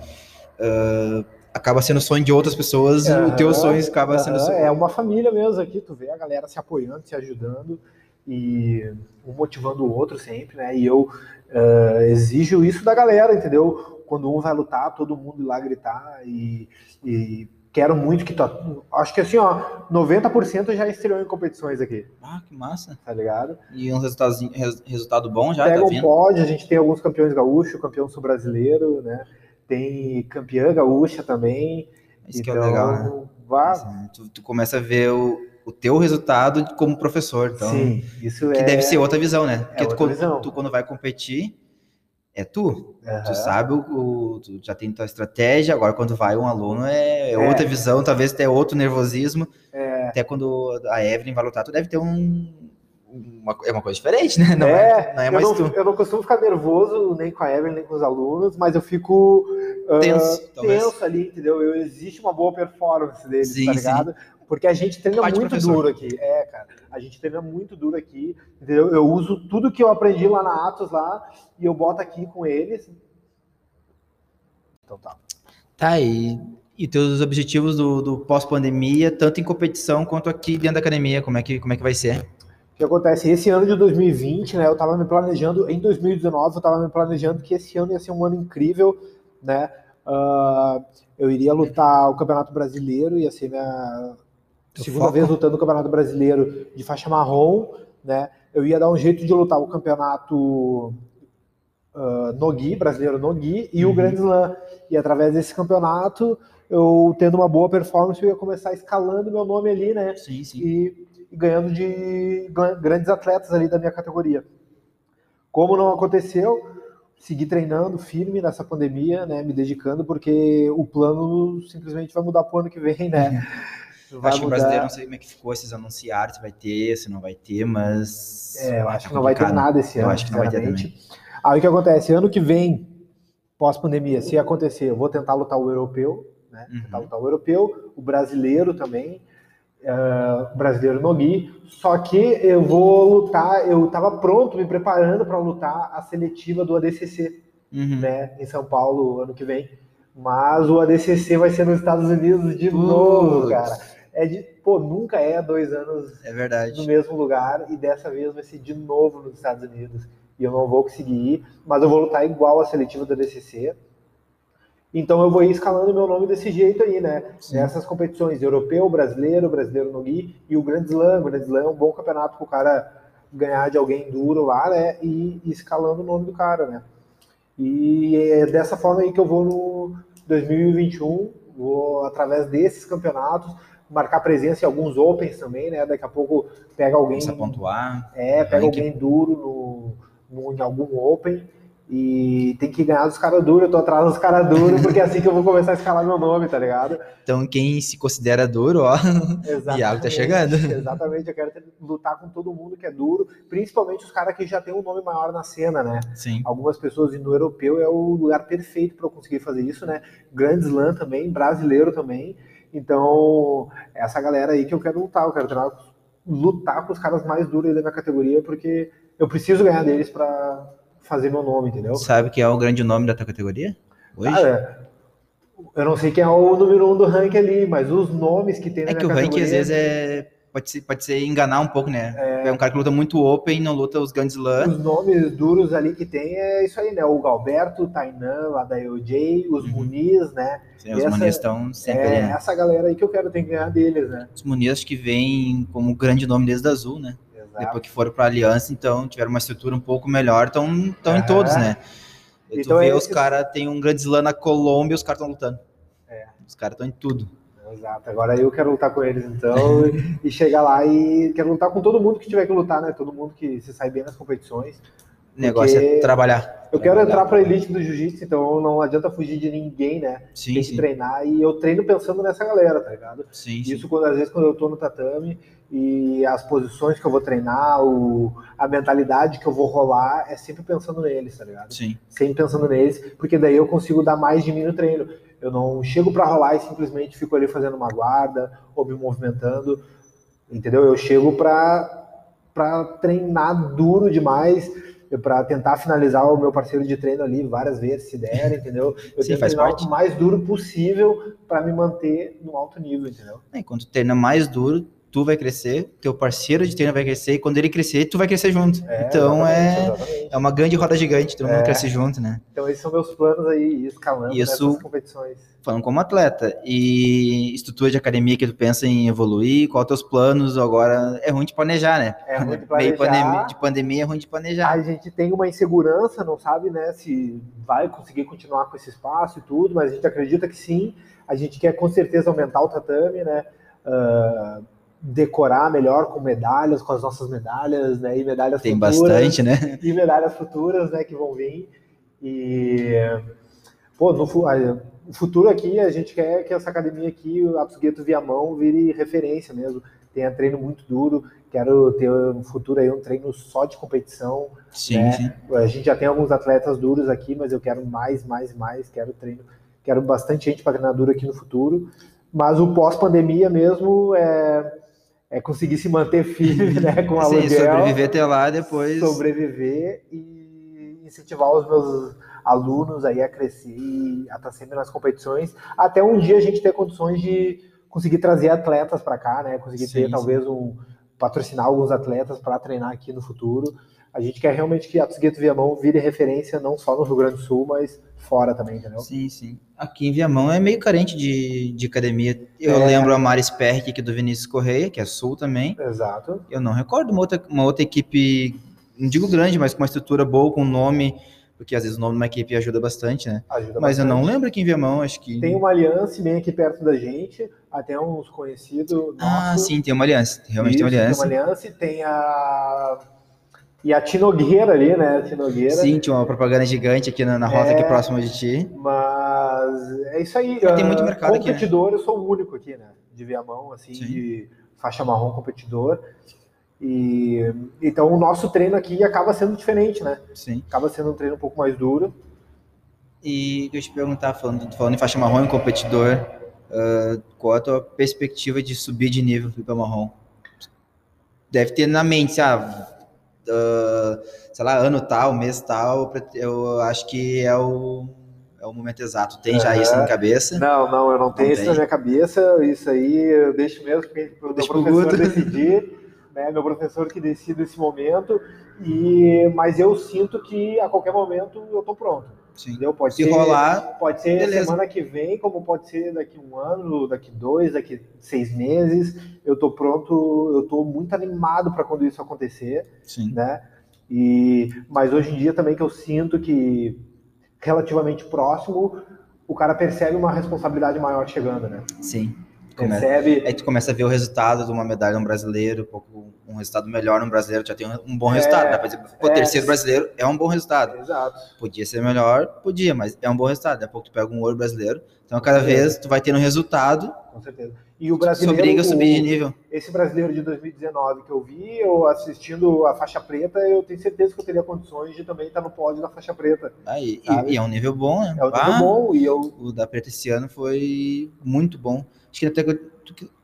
ah, acaba sendo sonho de outras pessoas, o teu sonho acaba sendo. sonho. É uma família mesmo aqui, tu vê a galera se apoiando, se ajudando e um motivando o outro sempre, né? E eu eh, exijo isso da galera, entendeu? Quando um vai lutar, todo mundo ir lá gritar e, e quero muito que tu. Acho que assim, ó, 90% já estreou em competições aqui, Ah, que massa. tá ligado? E um resultado, resultado bom já, Pega tá pódio, a gente tem alguns campeões gaúchos, campeão sul-brasileiro, né? Tem campeã gaúcha também. Isso que é então, legal, né? vá- Assim, tu, tu começa a ver o, o teu resultado como professor. Então, Sim, isso que é. deve ser outra visão, né? Porque tu, outra quando- visão. tu, quando vai competir, é tu. Aham. Tu sabe, o, o- tu já tem tua estratégia, agora quando vai um aluno é, é É. outra visão, talvez até outro nervosismo. É. Até quando a Evelyn vai lutar, tu deve ter um. Uma, é uma coisa diferente, né? Não é, é, não é eu, mais não, tu. eu não costumo ficar nervoso nem com a Evelyn, nem com os alunos, mas eu fico ah, Tenso, talvez. tenso ali, entendeu? Eu, existe uma boa performance deles, Sim, tá sim. Porque a gente treina muito duro aqui. É, cara. A gente treina muito duro aqui, entendeu? Eu uso tudo que eu aprendi lá na Atos lá e eu boto aqui com eles. Então tá. Tá, e, e teus objetivos do, do pós-pandemia, tanto em competição quanto aqui dentro da academia, como é que, como é que vai ser? O que acontece? Esse ano de 2020, né? Eu tava me planejando, em 2019, eu tava me planejando que esse ano ia ser um ano incrível, né? Ah, eu iria lutar o Campeonato Brasileiro, ia ser minha Teu segunda foco? vez lutando o Campeonato Brasileiro de faixa marrom, né? Eu ia dar um jeito de lutar o Campeonato ah, Nogi, Brasileiro Nogi, e o Uhum. Grand Slam. E através desse campeonato, eu tendo uma boa performance, eu ia começar escalando meu nome ali, né? Sim, sim. e, e ganhando de gran- grandes atletas ali da minha categoria. Como não aconteceu, segui treinando firme nessa pandemia, né, me dedicando, porque o plano simplesmente vai mudar pro ano que vem, né? Eu Vai acho que o mudar. brasileiro, não sei como é que ficou, esses anunciaram se vai ter, se não vai ter, mas. É, eu acho tá que não vai ter nada esse Eu ano, acho que não vai ter sinceramente. Aí o que acontece? Ano que vem, pós-pandemia, se acontecer, eu vou tentar lutar o europeu, né? Uhum. Tentar lutar o europeu, o brasileiro também, o brasileiro no Gui. Só que eu vou lutar, eu estava pronto, me preparando para lutar a seletiva do ADCC, Uhum. né? Em São Paulo, ano que vem. Mas o ADCC vai ser nos Estados Unidos de Putz. novo, cara. É de, pô, nunca é dois anos É verdade. no mesmo lugar e dessa vez vai ser de novo nos Estados Unidos. E eu não vou conseguir ir, mas eu vou lutar igual a seletiva da DCC. Então eu vou ir escalando meu nome desse jeito aí, né? Sim. Nessas competições, europeu, brasileiro, brasileiro no Gui e o Grand Slam. O Grand Slam é um bom campeonato pro cara ganhar de alguém duro lá, né? E, e escalando o nome do cara, né? E é dessa forma aí que eu vou no 2021, vou através desses campeonatos marcar presença em alguns Opens também, né? Daqui a pouco pega alguém, Começa a pontuar. é, pega alguém duro no, no- em algum Open e tem que ganhar dos caras duros. Eu tô atrás dos caras duros porque é assim que eu vou começar a escalar meu nome, tá ligado? Então, quem se considera duro, ó, Exatamente. Iago tá chegando. Exatamente, eu quero ter- lutar com todo mundo que é duro, principalmente os caras que já tem um nome maior na cena, né? sim. algumas pessoas no europeu é o lugar perfeito para eu conseguir fazer isso, né? Grand Slam também, brasileiro também. Então, essa galera aí que eu quero lutar, eu quero treinar- lutar com os caras mais duros aí da minha categoria, porque eu preciso ganhar deles para fazer meu nome, entendeu? Sabe que é o grande nome da tua categoria? Hoje? Cara, eu não sei quem é o número um do ranking ali, mas os nomes que tem na é que o ranking às vezes é. Pode ser, pode ser enganar um pouco, né? É, um cara que luta muito open, não luta os Grand Slam. Os nomes duros ali que tem é isso aí, né? O Galberto, o Tainan, lá da EOJ, os Uhum. Muniz, né? Sim, os essa- Muniz estão sempre ali, É né? essa galera aí que eu quero ter que ganhar deles, né? Os Muniz acho que vêm como grande nome desde a Azul, né? Exato. Depois que foram para Aliança, então tiveram uma estrutura um pouco melhor, estão tão em todos, né? E Então tu vê é os caras, tem um grande slam na Colômbia e os caras estão lutando. É. Os caras estão em tudo. Exato. Agora eu quero lutar com eles, então, e- e chegar lá e quero lutar com todo mundo que tiver que lutar, né? Todo mundo que se sai bem nas competições. O negócio é trabalhar. Eu quero Trabalhar, entrar pra trabalhar. elite do jiu-jitsu, então não adianta fugir de ninguém, né? Sim, Tem que sim. treinar e eu treino pensando nessa galera, tá ligado? Sim, sim. Isso quando às vezes quando eu tô no tatame e as posições que eu vou treinar, o, a mentalidade que eu vou rolar é sempre pensando neles, tá ligado? Sim. sempre pensando neles, porque daí eu consigo dar mais de mim no treino. Eu não chego para rolar e simplesmente fico ali fazendo uma guarda ou me movimentando, entendeu? Eu chego para treinar duro demais, para tentar finalizar o meu parceiro de treino ali várias vezes, se der, entendeu? Eu Sim, tento faz treinar o mais duro possível para me manter no alto nível, entendeu? É, quando treina mais duro, tu vai crescer, teu parceiro de treino vai crescer, e quando ele crescer, tu vai crescer junto. É, então é, exatamente. é uma grande roda gigante, todo mundo É. cresce junto, né? Então esses são meus planos aí, escalando Isso- nessas competições. Falando como atleta. E estrutura de academia que tu pensa em evoluir, qual teus planos agora? É ruim de planejar, né? É ruim de Meio planejar. pandemia, de pandemia é ruim de planejar. A gente tem uma insegurança, não sabe, né, se vai conseguir continuar com esse espaço e tudo, mas a gente acredita que sim. A gente quer com certeza aumentar o tatame, né, ah, decorar melhor com medalhas, com as nossas medalhas, né, e medalhas Tem futuras, bastante, né? e medalhas futuras, né, que vão vir. E pô, no o futuro aqui a gente quer que essa academia aqui, o Atsugueto Viamão, vire referência mesmo. Tenha treino muito duro. Quero ter um futuro aí um treino só de competição. Sim, né? sim. A gente já tem alguns atletas duros aqui, mas eu quero mais, mais, mais. Quero treino, quero bastante gente para treinar duro aqui no futuro. Mas o pós-pandemia mesmo é, é conseguir se manter firme, né, com Sim, aluguel, sobreviver até lá, depois. sobreviver e incentivar os meus alunos aí a crescer e a estar sempre nas competições, até um dia a gente ter condições de conseguir trazer atletas para cá, né? Conseguir Sim, ter sim. talvez um patrocinar alguns atletas para treinar aqui no futuro. A gente quer realmente que a Tsugueto Viamão vire referência não só no Rio Grande do Sul, mas fora também, entendeu? Sim, sim. Aqui em Viamão é meio carente de, de academia. Eu É. lembro a Maris Perk aqui do Vinícius Correia, que é sul também. Exato. Eu não recordo uma outra, uma outra equipe, não digo grande, mas com uma estrutura boa, com nome, porque às vezes o nome de uma equipe ajuda bastante, né? Ajuda Mas eu não bastante. lembro aqui em Viamão, acho que. Tem uma aliança bem aqui perto da gente, até uns conhecidos Ah, sim, tem uma aliança. Realmente tem uma Isso, aliança. Tem uma aliança e tem a. E a Tinogueira ali, né? A Tinogueira. Sim, tinha uma propaganda gigante aqui na, na rota É. aqui próxima de ti. Mas é isso aí. Tem ah, muito mercado aqui, né? Competidor, eu sou o único aqui, né? De Viamão, assim, Sim. de faixa marrom competidor. E então o nosso treino aqui acaba sendo diferente, né? Sim. Acaba sendo um treino um pouco mais duro. E eu te perguntar, falando, falando em faixa marrom e competidor, ah, qual a tua perspectiva de subir de nível para marrom? Deve ter na mente, ah, ah, sei lá, ano tal, mês tal, eu acho que é o, é o momento exato. Tem já isso na cabeça? Não, não, eu não, não tenho isso na minha cabeça. Isso aí eu deixo mesmo para o meu professor decidir. Né, meu professor que decide esse momento. E, mas eu sinto que a qualquer momento eu estou pronto. Sim. Entendeu? Pode Se ser, rolar. Pode ser beleza. semana que vem, como pode ser daqui um ano, daqui dois, daqui seis meses. Eu estou pronto, eu estou muito animado para quando isso acontecer. Sim. Né? E, mas hoje em dia também que eu sinto que relativamente próximo, o cara percebe uma responsabilidade maior chegando, né? Sim. Percebe. Aí tu começa a ver o resultado de uma medalha no brasileiro, um pouco um resultado melhor no brasileiro, já tem um bom resultado. É, né? o é, terceiro brasileiro é um bom resultado. Exato. Podia ser melhor, podia, mas é um bom resultado. Daqui a pouco tu pega um ouro brasileiro. Então, cada vez tu vai tendo um resultado. Com certeza. E o brasileiro. Obriga a subir de nível. Esse brasileiro de 2019 que eu vi, eu assistindo a faixa preta, eu tenho certeza que eu teria condições de também estar no pódio da faixa preta. Aí, e, e, é um nível bom, né? É um nível ah, bom. E eu... O da preta esse ano foi muito bom. Que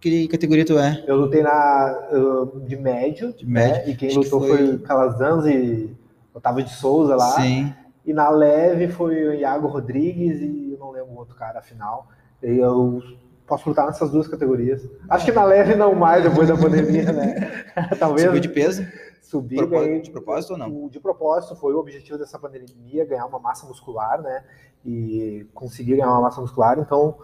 que categoria tu é? Eu lutei na uh, de médio, de médio. Né? e quem Acho lutou que foi... foi Calazans e Otávio de Souza lá. Sim. E na leve foi o Iago Rodrigues e eu não lembro o outro cara, afinal. E eu posso lutar nessas duas categorias. Acho que na leve não mais depois da pandemia, né? Talvez. Subiu de peso? Subi, propósito, de propósito ou não? De propósito, foi o objetivo dessa pandemia, ganhar uma massa muscular, né? E conseguir ganhar uma massa muscular, então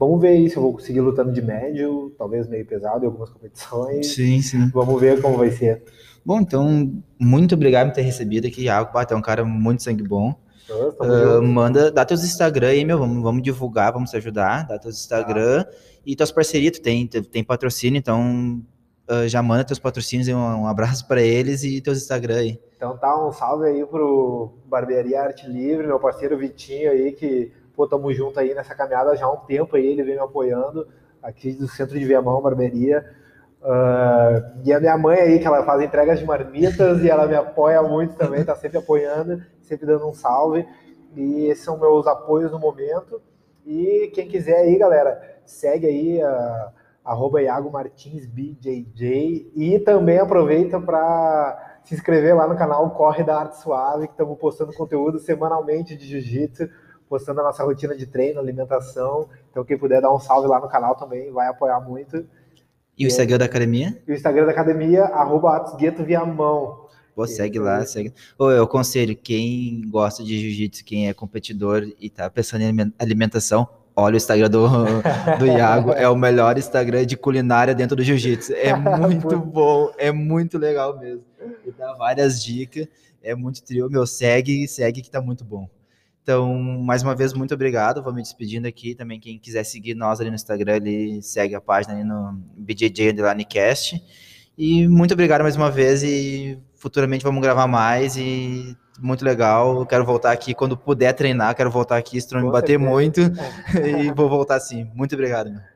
Vamos ver aí se eu vou conseguir lutando de médio, talvez meio pesado em algumas competições. Sim, sim. Vamos ver como vai ser. Bom, então, muito obrigado por ter recebido aqui, Iago. É um cara muito sangue bom. Uh, manda, dá teus Instagram aí, meu, vamos, vamos divulgar, vamos te ajudar, dá teus Instagram tá. e tuas parcerias, tu tem, tem patrocínio, então uh, já manda teus patrocínios e um, um abraço para eles e teus Instagram aí. Então tá, um salve aí pro Barbearia Arte Livre, meu parceiro Vitinho aí, que pô, tamo junto aí nessa caminhada já há um tempo aí, ele vem me apoiando aqui do centro de Viamão, barbearia. Uh, e a minha mãe aí, que ela faz entregas de marmitas e ela me apoia muito também, tá sempre apoiando, sempre dando um salve. E esses são meus apoios no momento. E quem quiser aí, galera, segue aí a arroba Iago Martins BJJ e também aproveita para se inscrever lá no canal Corre da Arte Suave, que estamos postando conteúdo semanalmente de jiu-jitsu postando a nossa rotina de treino, alimentação. Então, quem puder dar um salve lá no canal também vai apoiar muito. E o Instagram da academia? E o Instagram da academia, arroba Viamão. Pô, segue lá, segue. Ô, eu aconselho, quem gosta de jiu-jitsu, quem é competidor e tá pensando em alimentação, olha o Instagram do, do Iago, é o melhor Instagram de culinária dentro do jiu-jitsu. É muito bom, é muito legal mesmo. Ele dá várias dicas, é muito trio, meu, segue, segue que tá muito bom. Então, mais uma vez, muito obrigado. Vou me despedindo aqui. Também, quem quiser seguir nós ali no Instagram, ele segue a página ali no BJJ Underlinecast. E muito obrigado mais uma vez. E futuramente vamos gravar mais. E muito legal. Quero voltar aqui quando puder treinar. Quero voltar aqui, se me bater muito. e vou voltar sim. Muito obrigado. Meu.